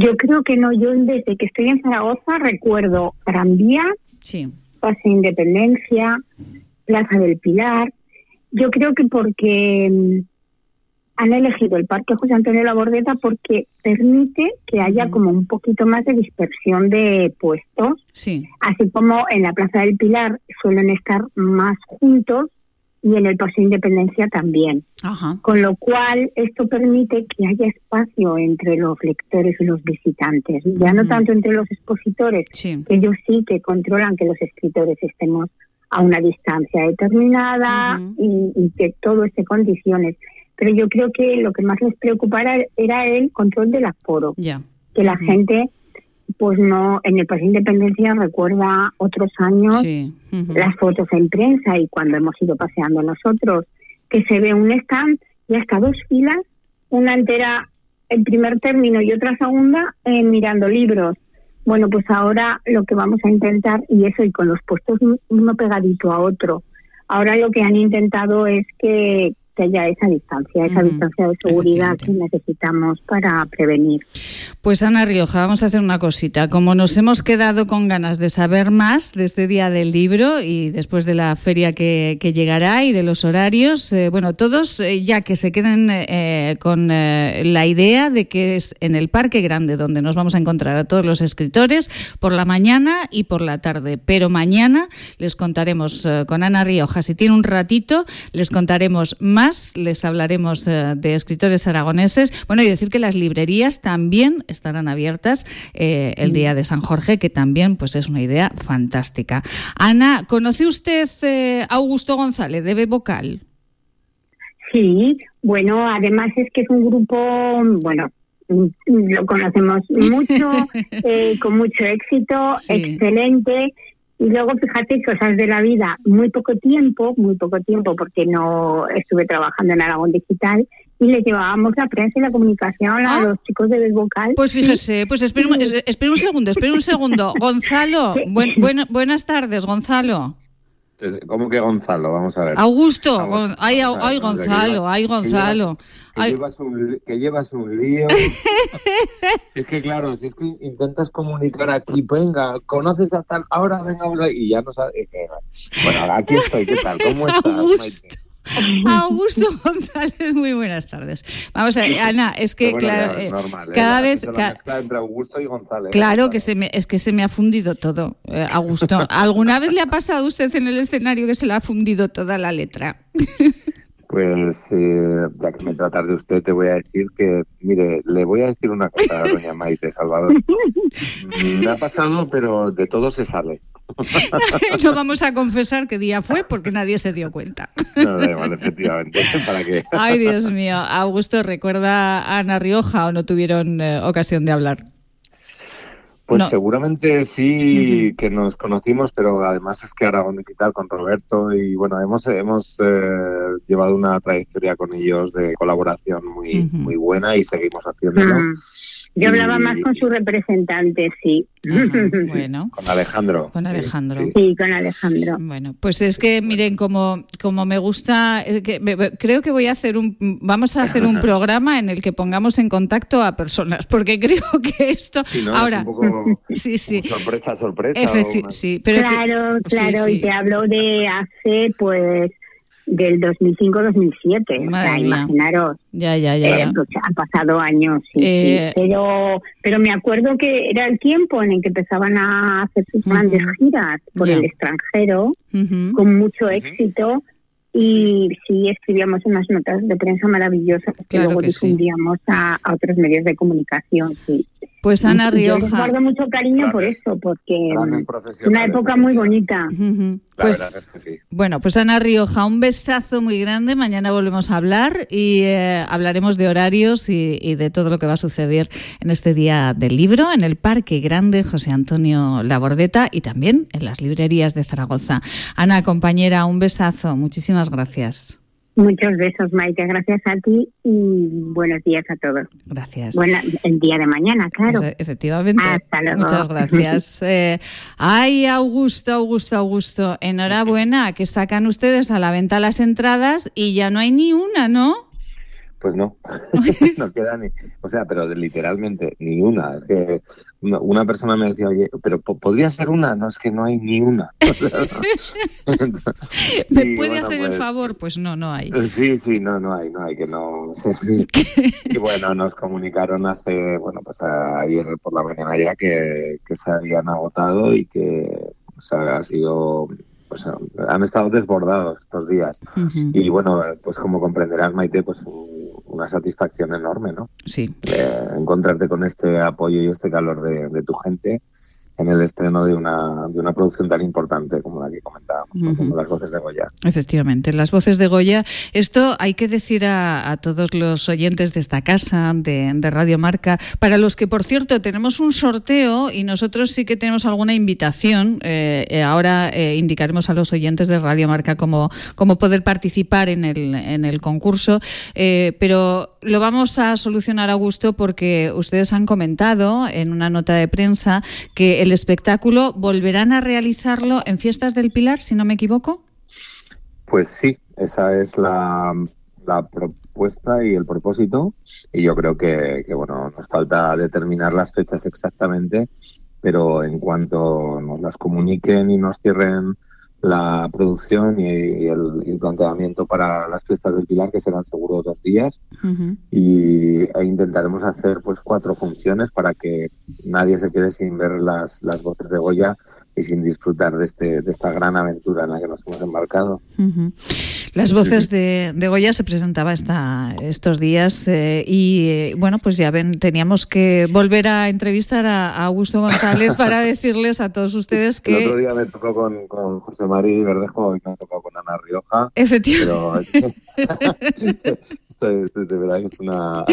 Yo creo que no, yo desde que estoy en Zaragoza recuerdo Gran Vía, sí. Plaza Independencia, Plaza del Pilar. Yo creo que porque mm, han elegido el Parque José Antonio La Bordeta porque permite que haya como un poquito más de dispersión de puestos. Sí. Así como en la Plaza del Pilar suelen estar más juntos, y en el Paso de Independencia también. Con lo cual, esto permite que haya espacio entre los lectores y los visitantes, ya no tanto entre los expositores, que ellos sí que controlan que los escritores estemos a una distancia determinada y, que todo esté en condiciones. Pero yo creo que lo que más les preocupara era el control del aforo. Que la gente pues no, en el País de Independencia recuerda otros años las fotos en prensa y cuando hemos ido paseando nosotros, que se ve un stand y hasta dos filas, una entera en primer término y otra segunda eh, mirando libros. Bueno, pues ahora lo que vamos a intentar, y eso y con los puestos uno pegadito a otro, ahora lo que han intentado es que, que haya esa distancia, esa distancia de seguridad que necesitamos para prevenir. Pues Ana Rioja, vamos a hacer una cosita. Como nos hemos quedado con ganas de saber más de este día del libro y después de la feria que, llegará y de los horarios, eh, bueno, todos eh, ya que se queden eh, con la idea de que es en el Parque Grande donde nos vamos a encontrar a todos los escritores por la mañana y por la tarde. Pero mañana les contaremos con Ana Rioja, si tiene un ratito, les contaremos más les hablaremos eh, de escritores aragoneses. Bueno, y decir que las librerías también estarán abiertas eh, el día de San Jorge, que también pues es una idea fantástica. Ana, ¿conoce usted eh, Augusto González de Vocal? Sí, bueno, además es que es un grupo, bueno, lo conocemos mucho, con mucho éxito, excelente. Y luego, fíjate, cosas de la vida, muy poco tiempo, muy poco tiempo, porque no estuve trabajando en Aragón Digital, y le llevábamos la prensa y la comunicación a ah. los chicos de Desvocal. Pues fíjese, pues espera, un segundo, espera un segundo. Gonzalo, buenas tardes, Gonzalo. ¿Cómo que Gonzalo? Vamos a ver. Augusto, ay, Gonzalo, ay Gonzalo. Que, llevas un, que llevas un lío. es que claro, si es que intentas comunicar aquí, venga, conoces a tal, ahora venga, y ya no sabes. Bueno, aquí estoy, ¿qué tal? ¿Cómo estás? Augusto González, muy buenas tardes. Vamos a ver, Ana, es que claro, eh, ¿eh? cada vez entre Augusto y González. Claro que se me, es que se me ha fundido todo, eh, Augusto. ¿Alguna vez le ha pasado a usted en el escenario que se le ha fundido toda la letra? Pues ya que me tratas de usted, te voy a decir que, mire, le voy a decir una cosa a doña Maite Salvador. Me ha pasado, pero de todo se sale. no vamos a confesar qué día fue porque nadie se dio cuenta. no, efectivamente. ¿Para qué? Ay, Dios mío. Augusto, ¿recuerda a Ana Rioja o no tuvieron eh, ocasión de hablar? Pues seguramente sí que nos conocimos, pero además es que Aragón Digital con Roberto y bueno, hemos hemos eh, llevado una trayectoria con ellos de colaboración muy muy buena y seguimos haciéndolo. Yo hablaba más con su representante, sí. bueno. Con Alejandro. Con Alejandro. Sí, con Alejandro. Bueno, pues es que miren, como, como me gusta, eh, que, creo que voy a hacer un, vamos a hacer un programa en el que pongamos en contacto a personas, porque creo que esto, ahora, sí, sí, sorpresa, sorpresa. sí, pero claro, claro, y te hablo de hace, pues del 2005-2007. O sea, imaginaros. Ya, ya, ya. Eh, pues, han pasado años, sí, eh, Pero, pero me acuerdo que era el tiempo en el que empezaban a hacer sus grandes giras por el extranjero, con mucho éxito. Y sí, escribíamos unas notas de prensa maravillosas que luego difundíamos a, otros medios de comunicación. Sí. Pues Ana Rioja. Yo guardo mucho cariño por eso, porque es una época muy bonita. Pues, Bueno, pues Ana Rioja, un besazo muy grande. Mañana volvemos a hablar y eh, hablaremos de horarios y, y, de todo lo que va a suceder en este día del libro, en el Parque Grande José Antonio Labordeta y también en las librerías de Zaragoza. Ana, compañera, un besazo. Muchísimas gracias. Muchos besos, Maite. Gracias a ti y buenos días a todos. Gracias. Bueno, el día de mañana, claro. Pues, efectivamente. Hasta luego. Muchas gracias. Eh, ay, Augusto, Augusto, Augusto. Enhorabuena, que sacan ustedes a la venta las entradas y ya no hay ni una, ¿no? Pues no, no queda ni, o sea, pero literalmente ni una. Es que una, persona me decía, oye, pero podría ser una, no es que no hay ni una. ¿Me puede hacer el pues favor? Pues no, no hay. Sí, sí, no, no hay, no hay, que no. y bueno, nos comunicaron hace, bueno, pues ayer por la mañana ya que, que se habían agotado y que o sea, ha sido pues han estado desbordados estos días. Y bueno, pues como comprenderás, Maite, pues una satisfacción enorme, ¿no? Sí. encontrarte con este apoyo y este calor de, de tu gente en el estreno de una, de una producción tan importante como la que comentábamos, como Las Voces de Goya. Efectivamente, Las Voces de Goya. Esto hay que decir a, todos los oyentes de esta casa, de, Radio Marca, para los que, por cierto, tenemos un sorteo y nosotros sí que tenemos alguna invitación. Eh, eh, ahora eh, indicaremos a los oyentes de Radio Marca cómo, cómo poder participar en el, en el concurso, pero lo vamos a solucionar a gusto porque ustedes han comentado en una nota de prensa que el espectáculo volverán a realizarlo en Fiestas del Pilar, si no me equivoco. Pues sí, esa es la, propuesta y el propósito. Y yo creo que, que, bueno, nos falta determinar las fechas exactamente, pero en cuanto nos las comuniquen y nos cierren la producción y, el, planteamiento para las fiestas del Pilar, que serán seguro dos días, y e intentaremos hacer pues cuatro funciones para que nadie se quede sin ver las, las voces de Goya y sin disfrutar de, este, de esta gran aventura en la que nos hemos embarcado. Las voces de, Goya se presentaba esta, estos días eh, y eh, bueno, pues ya ven, teníamos que volver a entrevistar a, Augusto González para decirles a todos ustedes que... El otro día me tocó con, con José Mari Verdejo y me ha tocado con Ana Rioja. Efectivamente. Pero esto, de verdad que es una,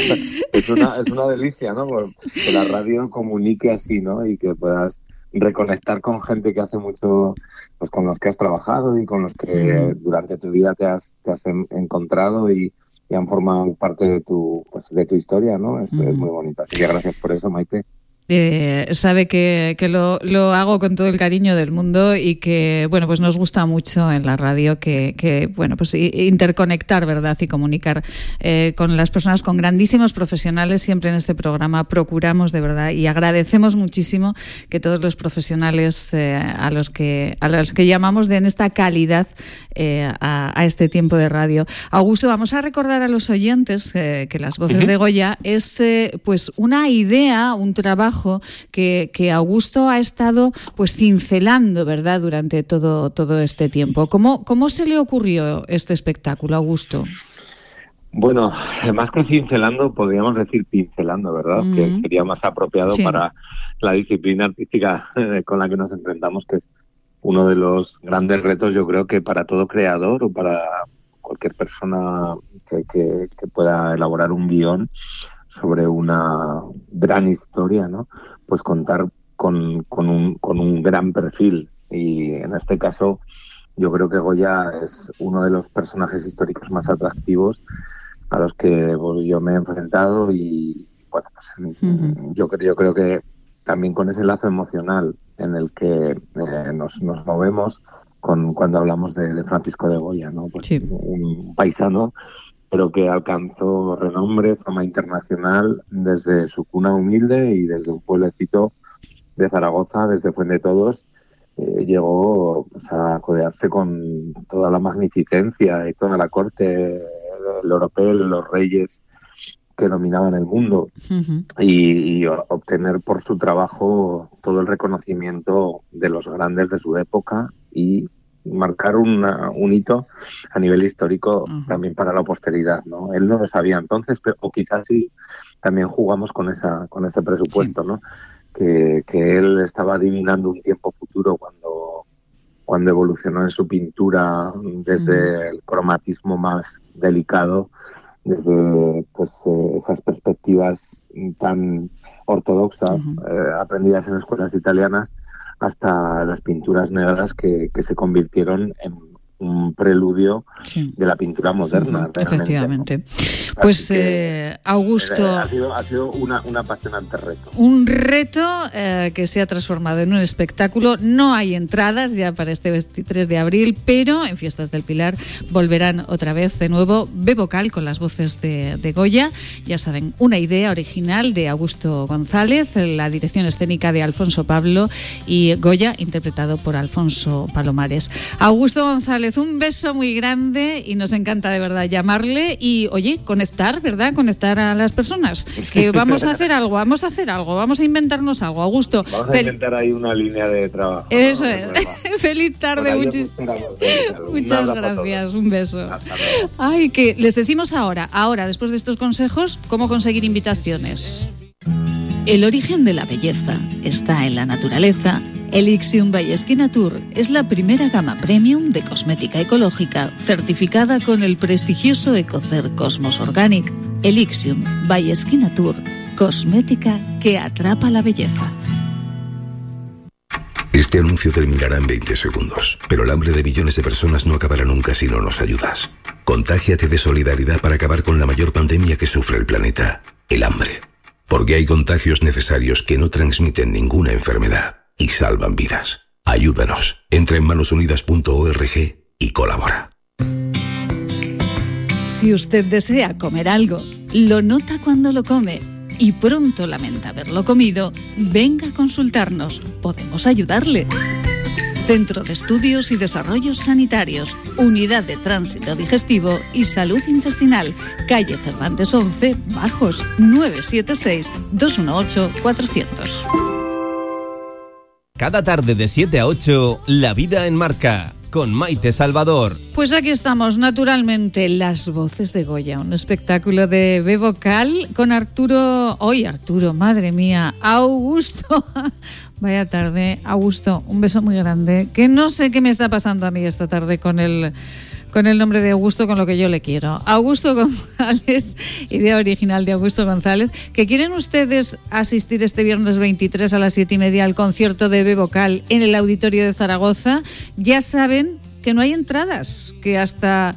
es una, es una delicia, ¿no? Que la radio comunique así, ¿no? Y que puedas reconectar con gente que hace mucho, pues con los que has trabajado y con los que durante tu vida te has, te has encontrado y, han formado parte de tu, pues, de tu historia, ¿no? Es, es muy bonito. Así que gracias por eso, Maite. Eh, sabe que, lo, lo, hago con todo el cariño del mundo y que bueno pues nos gusta mucho en la radio que, bueno pues interconectar verdad y comunicar eh, con las personas con grandísimos profesionales. Siempre en este programa procuramos de verdad y agradecemos muchísimo que todos los profesionales eh, a los que a los que llamamos den esta calidad a, este tiempo de radio. Augusto vamos a recordar a los oyentes que las voces de Goya es pues una idea un trabajo que, Augusto ha estado pues cincelando, ¿verdad?, durante todo, todo este tiempo. ¿Cómo, ¿Cómo se le ocurrió este espectáculo, Augusto? Bueno, más que cincelando, podríamos decir pincelando, ¿verdad? Que mm. sería más apropiado para la disciplina artística con la que nos enfrentamos, que es uno de los grandes retos, yo creo que para todo creador o para cualquier persona que, que pueda elaborar un guion, sobre una gran historia, ¿no? Pues contar con, con, un, con un gran perfil. Y en este caso, yo creo que Goya es uno de los personajes históricos más atractivos a los que yo me he enfrentado y bueno, pues yo, yo creo que también con ese lazo emocional en el que eh, nos, nos movemos con cuando hablamos de, Francisco de Goya, ¿no? Pues un paisano pero que alcanzó renombre, fama internacional desde su cuna humilde y desde un pueblecito de Zaragoza, desde Fuente Todos, eh, llegó pues, a codearse con toda la magnificencia y toda la corte, el europeo, los reyes que dominaban el mundo y, y, obtener por su trabajo todo el reconocimiento de los grandes de su época y marcar un hito a nivel histórico también para la posteridad, ¿no? Él no lo sabía entonces, pero, o quizás sí también jugamos con esa con ese presupuesto, ¿no? Que, que él estaba adivinando un tiempo futuro cuando cuando evolucionó en su pintura desde el cromatismo más delicado, desde pues eh, esas perspectivas tan ortodoxas eh, aprendidas en escuelas italianas hasta las pinturas negras que, que se convirtieron en un preludio de la pintura moderna. efectivamente. Pues eh, Augusto... Ha sido, una, un apasionante reto. Un reto eh, que se ha transformado en un espectáculo. No hay entradas ya para este 23 de abril, pero en Fiestas del Pilar volverán otra vez de nuevo B vocal con las voces de, de Goya. Ya saben, una idea original de Augusto González, la dirección escénica de Alfonso Pablo y Goya interpretado por Alfonso Palomares. Augusto González, un beso muy grande y nos encanta de verdad llamarle y, oye, conectar, ¿verdad? Conectar a las personas. Que vamos a hacer algo, vamos a hacer algo, vamos a inventarnos algo. Augusto. Vamos a inventar ahí una línea de trabajo. Eso es. Feliz tarde. Muchas gracias. Un beso. Ay, que les decimos ahora, ahora, después de estos consejos, cómo conseguir invitaciones. El origen de la belleza está en la naturaleza. Elixium by Tour es la primera gama premium de cosmética ecológica certificada con el prestigioso Ecocer Cosmos Organic. Elixium by Tour, cosmética que atrapa la belleza. Este anuncio terminará en 20 segundos, pero el hambre de millones de personas no acabará nunca si no nos ayudas. Contágiate de solidaridad para acabar con la mayor pandemia que sufre el planeta, el hambre. Porque hay contagios necesarios que no transmiten ninguna enfermedad y salvan vidas. Ayúdanos. Entra en manosunidas.org y colabora. Si usted desea comer algo, lo nota cuando lo come y pronto lamenta haberlo comido, venga a consultarnos. Podemos ayudarle. Centro de Estudios y Desarrollos Sanitarios, Unidad de Tránsito Digestivo y Salud Intestinal, calle Cervantes 11, Bajos, 976-218-400. Cada tarde de 7 a 8, La Vida en Marca con Maite Salvador. Pues aquí estamos, naturalmente, Las Voces de Goya, un espectáculo de B vocal con Arturo, hoy Arturo, madre mía, Augusto. Vaya tarde, Augusto, un beso muy grande, que no sé qué me está pasando a mí esta tarde con el con el nombre de Augusto, con lo que yo le quiero. Augusto González, idea original de Augusto González, que quieren ustedes asistir este viernes 23 a las 7 y media al concierto de B Vocal en el Auditorio de Zaragoza, ya saben que no hay entradas, que hasta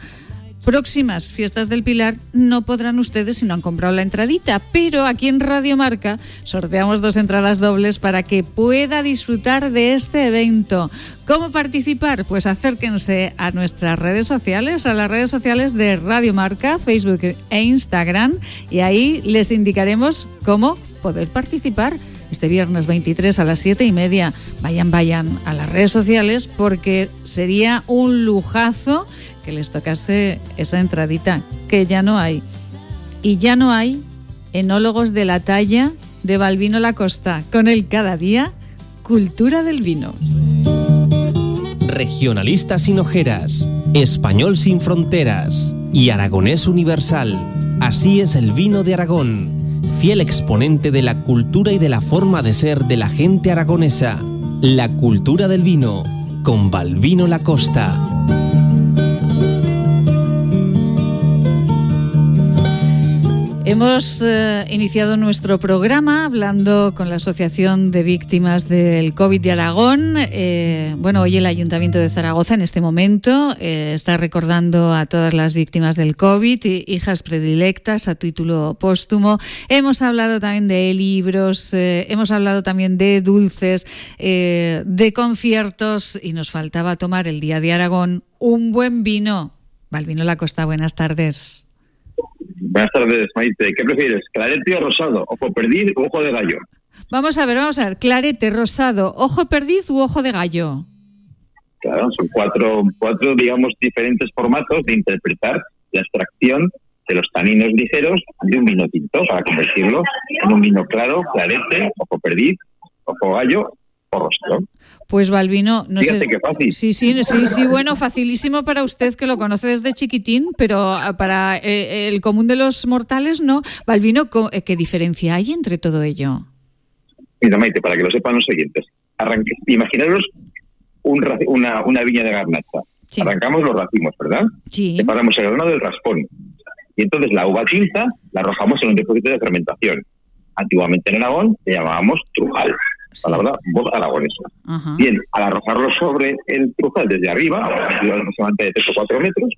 próximas fiestas del Pilar no podrán ustedes si no han comprado la entradita, pero aquí en Radio Marca sorteamos dos entradas dobles para que pueda disfrutar de este evento. ¿Cómo participar? Pues acérquense a nuestras redes sociales, a las redes sociales de Radio Marca, Facebook e Instagram, y ahí les indicaremos cómo poder participar este viernes 23 a las 7 y media. Vayan, vayan a las redes sociales porque sería un lujazo que les tocase esa entradita, que ya no hay. Y ya no hay enólogos de la talla de Balbino Lacosta, con el cada día Cultura del Vino. Regionalista sin ojeras, español sin fronteras y aragonés universal. Así es el vino de Aragón, fiel exponente de la cultura y de la forma de ser de la gente aragonesa. La cultura del vino, con Balbino Lacosta. Hemos eh, iniciado nuestro programa hablando con la Asociación de Víctimas del COVID de Aragón. Eh, bueno, hoy el Ayuntamiento de Zaragoza en este momento eh, está recordando a todas las víctimas del COVID, hijas predilectas a título póstumo. Hemos hablado también de libros, hemos hablado también de dulces, de conciertos y nos faltaba tomar el Día de Aragón un buen vino. Valvino Lacosta, buenas tardes. Buenas tardes, Maite. ¿Qué prefieres, clarete o rosado? ¿Ojo perdiz o ojo de gallo? Vamos a ver, vamos a ver. Clarete, rosado, ojo perdiz u ojo de gallo. Claro, son cuatro, cuatro, digamos, diferentes formatos de interpretar la extracción de los taninos ligeros de un vino tinto para convertirlo en un vino claro, clarete, ojo perdiz, ojo gallo o rosado. Pues Balbino, no sé. Qué fácil. Sí, sí, sí, sí, bueno, facilísimo para usted que lo conoce desde chiquitín, pero ah, para eh, el común de los mortales no. Balbino, eh, ¿qué diferencia hay entre todo ello? Mira, Maite, para que lo sepan los siguientes. Arranque, imaginaros una, una, viña de garnacha. Arrancamos los racimos, ¿verdad? Sí. Separamos el grano del raspón. Y entonces la uva tinta la arrojamos en un depósito de fermentación. Antiguamente en Aragón le llamábamos trujal palabra voz aragonesa. Bien, al arrojarlo sobre el trujal desde arriba, aproximadamente de 3 o 4 metros,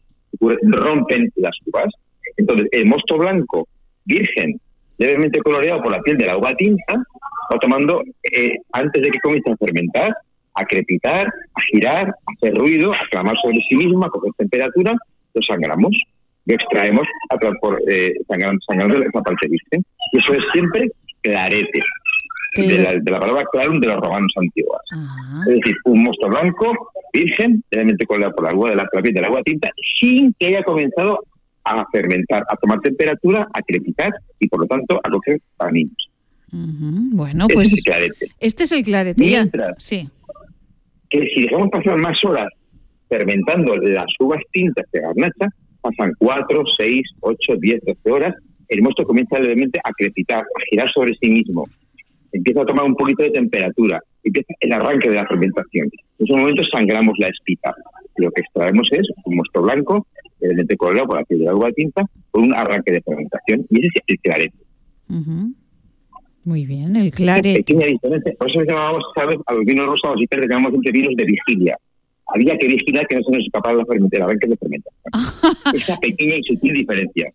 rompen las uvas. Entonces, el mosto blanco virgen, levemente coloreado por la piel de la uva tinta, va tomando, eh, antes de que comience a fermentar, a crepitar, a girar, a hacer ruido, a clamar sobre sí mismo, a coger temperatura, lo sangramos, lo extraemos a por, eh, sangrando, esa parte, ¿viste? Y eso es siempre clarete. De, la, palabra clarum de los romanos antiguos. Es decir, un mosto blanco, virgen, realmente con la, por la agua de la piel del agua tinta, sin que haya comenzado a fermentar, a tomar temperatura, a crepitar y por lo tanto a coger taninos. Bueno, pues este es el clarete. Mientras sí. que si dejamos pasar más horas fermentando las uvas tintas de garnacha, pasan 4, 6, 8, 10, 12 horas, el mosto comienza levemente a crepitar, a girar sobre sí mismo, empieza a tomar un poquito de temperatura, empieza el arranque de la fermentación. En ese momento sangramos la espita. Lo que extraemos es un mosto blanco, levemente colorado por la piel de la uva tinta, con un arranque de fermentación, y ese es el clarete. Muy bien, el clarete. Pequeña diferencia. Por eso llamábamos, ¿sabes? A los vinos rosados y verdes llamamos entre vinos de vigilia. Había que vigilar que no se nos escapara la fermentación, a ver qué se fermenta. Esa pequeña y sutil diferencia.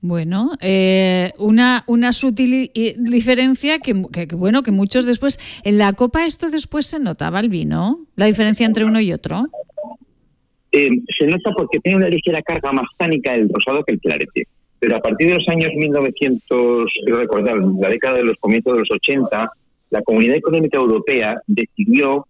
Bueno, eh, una, una sutil diferencia que, bueno, que muchos después, en la copa esto después se notaba el vino, la diferencia entre uno y otro. Eh, se nota porque tiene una ligera carga más tánica el rosado que el clarete. Pero a partir de los años 1900, quiero recordar, la década de los comienzos de los 80, la Comunidad Económica Europea decidió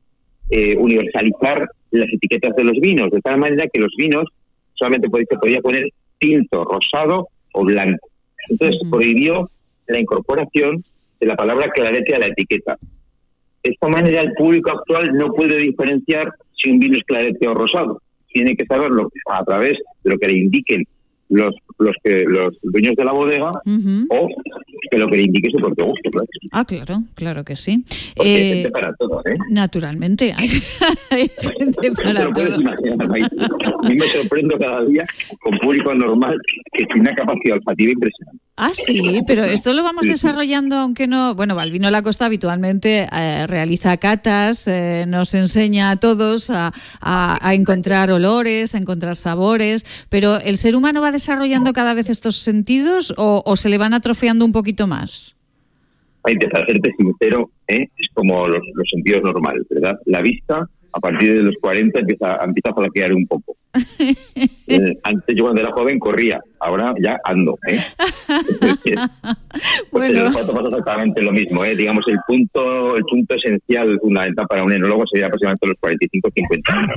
eh, universalizar las etiquetas de los vinos, de tal manera que los vinos solamente se podía poner tinto, rosado o blanco. Entonces prohibió la incorporación de la palabra clarete a la etiqueta. De esta manera el público actual no puede diferenciar si un vino es clarete o rosado. Tiene que saberlo a través de lo que le indiquen los los que los dueños de la bodega o que lo que le indique su propio gusto. Claro. Ah, claro, claro que sí. Porque hay gente para todo, ¿eh? Naturalmente, hay, gente para todo. A mí me sorprendo cada día con público normal que tiene una capacidad olfativa impresionante. Ah, sí, pero esto lo vamos desarrollando, aunque no. Bueno, Balvino Lacosta habitualmente eh, realiza catas, eh, nos enseña a todos a, encontrar olores, a encontrar sabores, pero ¿el ser humano va desarrollando cada vez estos sentidos o, se le van atrofiando un poquito más? Para serte sincero, ¿eh? es como los, los sentidos normales, ¿verdad? La vista a partir de los 40 empieza, empieza a flaquear un poco. Eh, antes yo cuando era joven corría, ahora ya ando. ¿eh? pues bueno. pasa exactamente lo mismo. ¿eh? Digamos, el punto el punto esencial, fundamental para un enólogo sería aproximadamente los 45-50 años.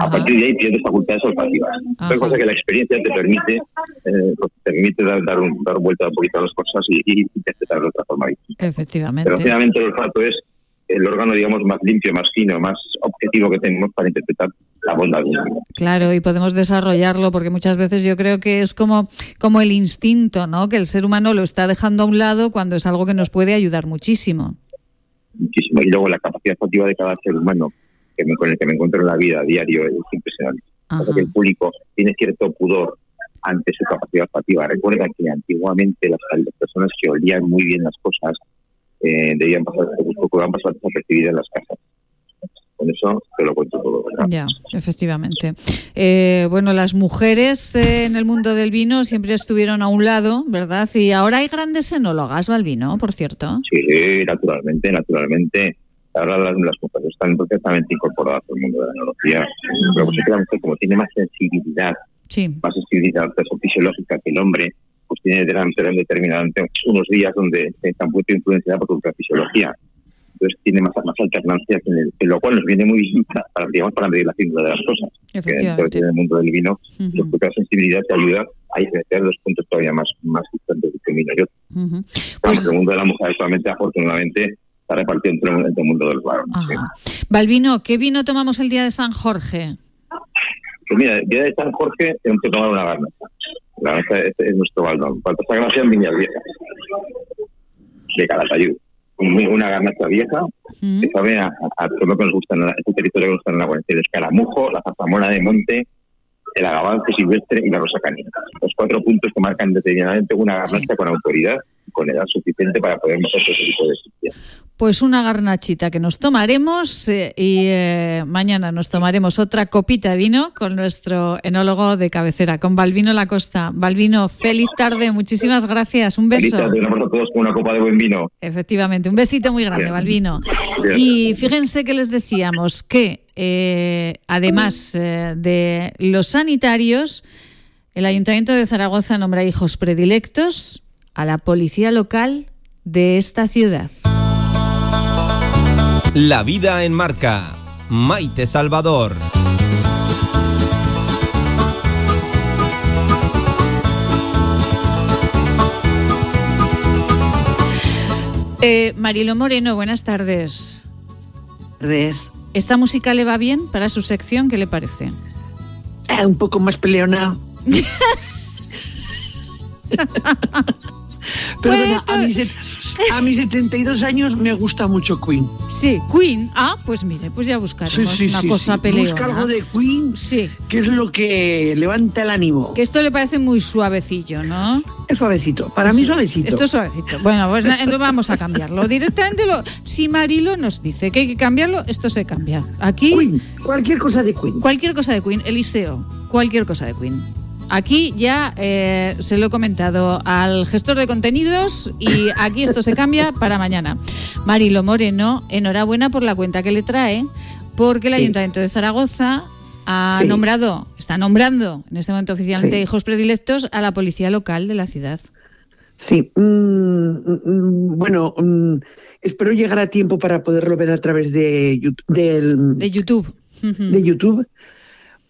A partir de ahí pierdes facultades olfativas. Es cosa que la experiencia te permite eh, pues, te permite dar, dar, un, dar vuelta un poquito a las cosas y, y interpretar de otra forma Efectivamente. Pero finalmente el olfato es el órgano, digamos, más limpio, más fino, más objetivo que tenemos para interpretar la bondad de Claro, y podemos desarrollarlo porque muchas veces yo creo que es como, como el instinto, ¿no? Que el ser humano lo está dejando a un lado cuando es algo que nos puede ayudar muchísimo. Muchísimo. Y luego la capacidad activa de cada ser humano que con el que me encuentro en la vida a diario es impresionante. que el público tiene cierto pudor ante su capacidad olfativa. Recuerda que antiguamente las personas que olían muy bien las cosas eh, debían pasar, procuraban pasar desapercibidas en las casas. Con eso te lo cuento todo. ¿verdad? Ya, efectivamente. Eh, bueno, las mujeres eh, en el mundo del vino siempre estuvieron a un lado, ¿verdad? Y ahora hay grandes enólogas, Balvino, por cierto. Sí, naturalmente, naturalmente. Ahora las, mujeres están perfectamente incorporadas al mundo de la enología. Pero pues, como tiene más sensibilidad, más sensibilidad fisiológica que el hombre, pues tiene delante determinadamente unos días donde está muy influenciada por su fisiología. Entonces tiene más, más alternancias, en, lo cual nos viene muy bien para, digamos, para medir la figura de las cosas. Efectivamente. en el mundo del vino, la sensibilidad te ayuda a diferenciar los puntos todavía más, más distantes de un vino y otro. pues, el mundo de la mujer solamente, afortunadamente, está repartido entre, el mundo del vino. Balvino, ¿qué vino tomamos el día de San Jorge? Pues mira, el día de San Jorge tenemos que tomar una garnacha. La es, es nuestro baldón. Falta Gracia en Viñas Viejas, de Calatayud. Una garnacha vieja que sabe a, todo lo que nos gusta en este territorio que nos gusta en la el escaramujo, la zarzamora de monte, el agavance silvestre y la rosa canina. Los cuatro puntos que marcan determinadamente una garnacha con autoridad con edad suficiente para poder hacer ese tipo de Pues una garnachita que nos tomaremos eh, y eh, mañana nos tomaremos otra copita de vino con nuestro enólogo de cabecera, con Balvino Lacosta. Balvino, feliz tarde, muchísimas gracias, un beso. Feliz tarde, todos con una copa de buen vino. Efectivamente, un besito muy grande, Balvino. Y fíjense que les decíamos que eh, además de los sanitarios, el Ayuntamiento de Zaragoza nombra hijos predilectos a la policía local de esta ciudad. La vida en marca. Maite Salvador. Eh, Marilo Moreno, buenas tardes. Tardes. ¿Esta música le va bien para su sección? ¿Qué le parece? Eh, un poco más peleona. Bueno, a mis, a mis 72 años me gusta mucho Queen. Sí, Queen. Ah, pues mire, pues ya buscaremos una cosa peleona. Busca algo de Queen, sí. que es lo que levanta el ánimo. Que esto le parece muy suavecillo, ¿no? Es suavecito, para mí suavecito. Esto es suavecito. Bueno, pues vamos a cambiarlo. Directamente, lo, si Marilo nos dice que hay que cambiarlo, esto se cambia. Aquí... Queen, cualquier cosa de Queen. Cualquier cosa de Queen, Eliseo, cualquier cosa de Queen. Aquí ya eh, se lo he comentado al gestor de contenidos y aquí esto se cambia para mañana. Marilo Moreno, enhorabuena por la cuenta que le trae, porque el Ayuntamiento de Zaragoza ha nombrado, está nombrando en este momento oficialmente hijos predilectos a la policía local de la ciudad. Sí, mm, mm, bueno, mm, espero llegar a tiempo para poderlo ver a través de, de YouTube. De YouTube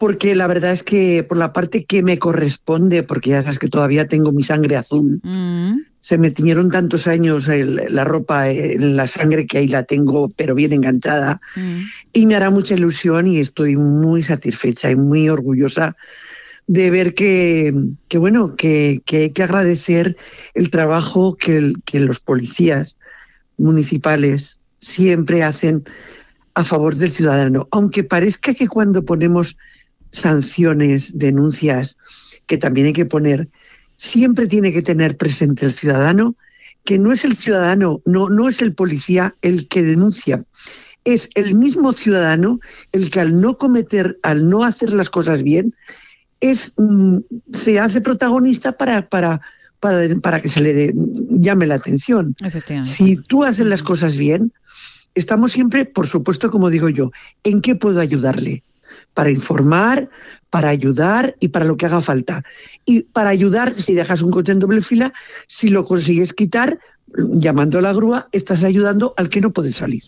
porque la verdad es que por la parte que me corresponde, porque ya sabes que todavía tengo mi sangre azul, mm. se me tiñeron tantos años la ropa en la sangre que ahí la tengo, pero bien enganchada, mm. y me hará mucha ilusión y estoy muy satisfecha y muy orgullosa de ver que, bueno, que, hay que agradecer el trabajo que, que los policías municipales siempre hacen a favor del ciudadano, aunque parezca que cuando ponemos sanciones, denuncias que también hay que poner, siempre tiene que tener presente el ciudadano que no es el ciudadano, no, no es el policía el que denuncia, es el mismo ciudadano el que al no cometer, al no hacer las cosas bien, es, mm, se hace protagonista para, para, para, para que se le llame la atención. Si tú haces las cosas bien, estamos siempre, por supuesto, como digo yo, ¿en qué puedo ayudarle? Para informar, para ayudar y para lo que haga falta. Y para ayudar, si dejas un coche en doble fila, si lo consigues quitar, llamando a la grúa, estás ayudando al que no puede salir.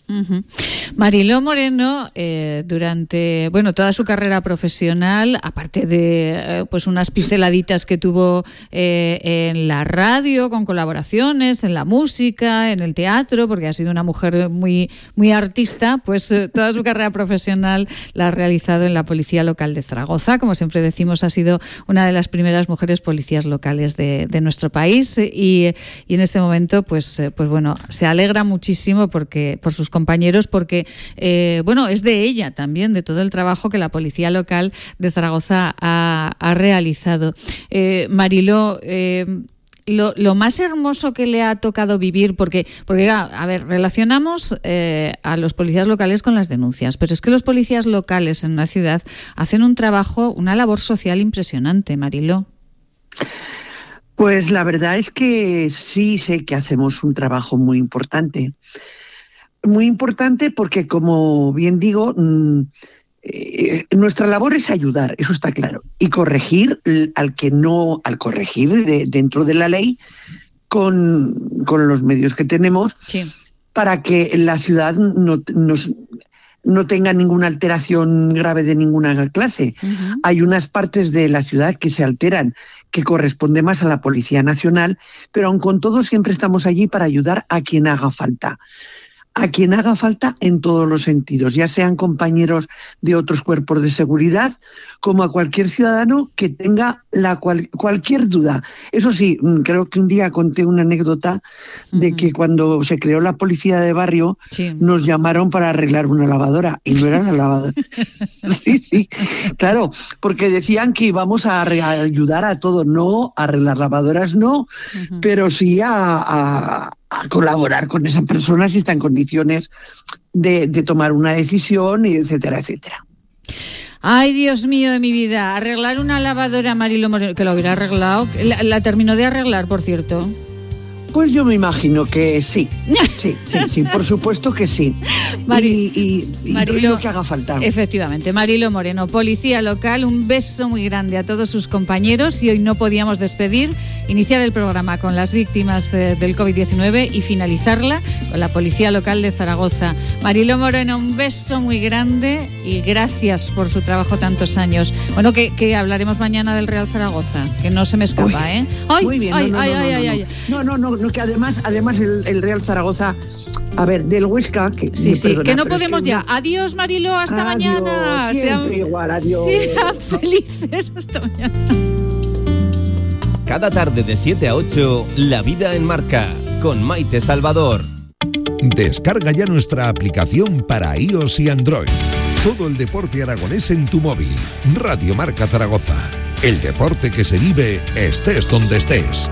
Mariló Moreno, eh, durante bueno toda su carrera profesional, aparte de eh, pues unas pinceladitas que tuvo eh, en la radio, con colaboraciones, en la música, en el teatro, porque ha sido una mujer muy, muy artista, pues toda su carrera profesional la ha realizado en la Policía Local de Zaragoza. Como siempre decimos, ha sido una de las primeras mujeres policías locales de, nuestro país y, y en este momento, pues, eh, pues bueno, se alegra muchísimo porque, por sus compañeros, porque eh, bueno, es de ella también, de todo el trabajo que la policía local de Zaragoza ha, realizado. Eh, Mariló, lo, más hermoso que le ha tocado vivir, porque, porque a ver, relacionamos a los policías locales con las denuncias, pero es que los policías locales en una ciudad hacen un trabajo, una labor social impresionante, Mariló. Pues la verdad es que sí sé que hacemos un trabajo muy importante. Muy importante porque, como bien digo, mm, eh, nuestra labor es ayudar, eso está claro, y corregir al que no, al corregir dentro de la ley con, los medios que tenemos para que la ciudad no, nos, no tenga ninguna alteración grave de ninguna clase. Hay unas partes de la ciudad que se alteran, que corresponde más a la Policía Nacional, pero aun con todo siempre estamos allí para ayudar a quien haga falta a quien haga falta en todos los sentidos, ya sean compañeros de otros cuerpos de seguridad, como a cualquier ciudadano que tenga la cualquier duda. Eso sí, mm, creo que un día conté una anécdota de que cuando se creó la policía de barrio nos llamaron para arreglar una lavadora y no era la lavadora. sí, sí, claro, porque decían que íbamos a ayudar a todo, no, a arreglar lavadoras no, pero sí a a colaborar con esa persona si está en condiciones de, tomar una decisión, y etcétera, etcétera. Ay, Dios mío de mi vida, arreglar una lavadora Marilo Moreno, que lo hubiera arreglado, la terminó de arreglar, por cierto. Pues yo me imagino que sí. Sí, sí, sí, por supuesto que sí. y, lo que haga falta. Efectivamente, Marilo Moreno, policía local, un beso muy grande a todos sus compañeros y hoy no podíamos despedir iniciar el programa con las víctimas eh, del COVID-19 y finalizarla con la Policía Local de Zaragoza. Marilo Moreno, un beso muy grande y gracias por su trabajo tantos años. Bueno, que, hablaremos mañana del Real Zaragoza, que no se me escapa, ¿eh? muy bien, no, no, no, no, que además, además el, Real Zaragoza, a ver, del Huesca, que, sí, sí, que no podemos ya. Adiós, Marilo, hasta mañana. Siempre igual, adiós. Sean felices hasta mañana. Cada tarde de 7 a 8, La Vida en Marca, con Maite Salvador. Descarga ya nuestra aplicación para iOS y Android. Todo el deporte aragonés en tu móvil. Radio Marca Zaragoza. El deporte que se vive estés donde estés.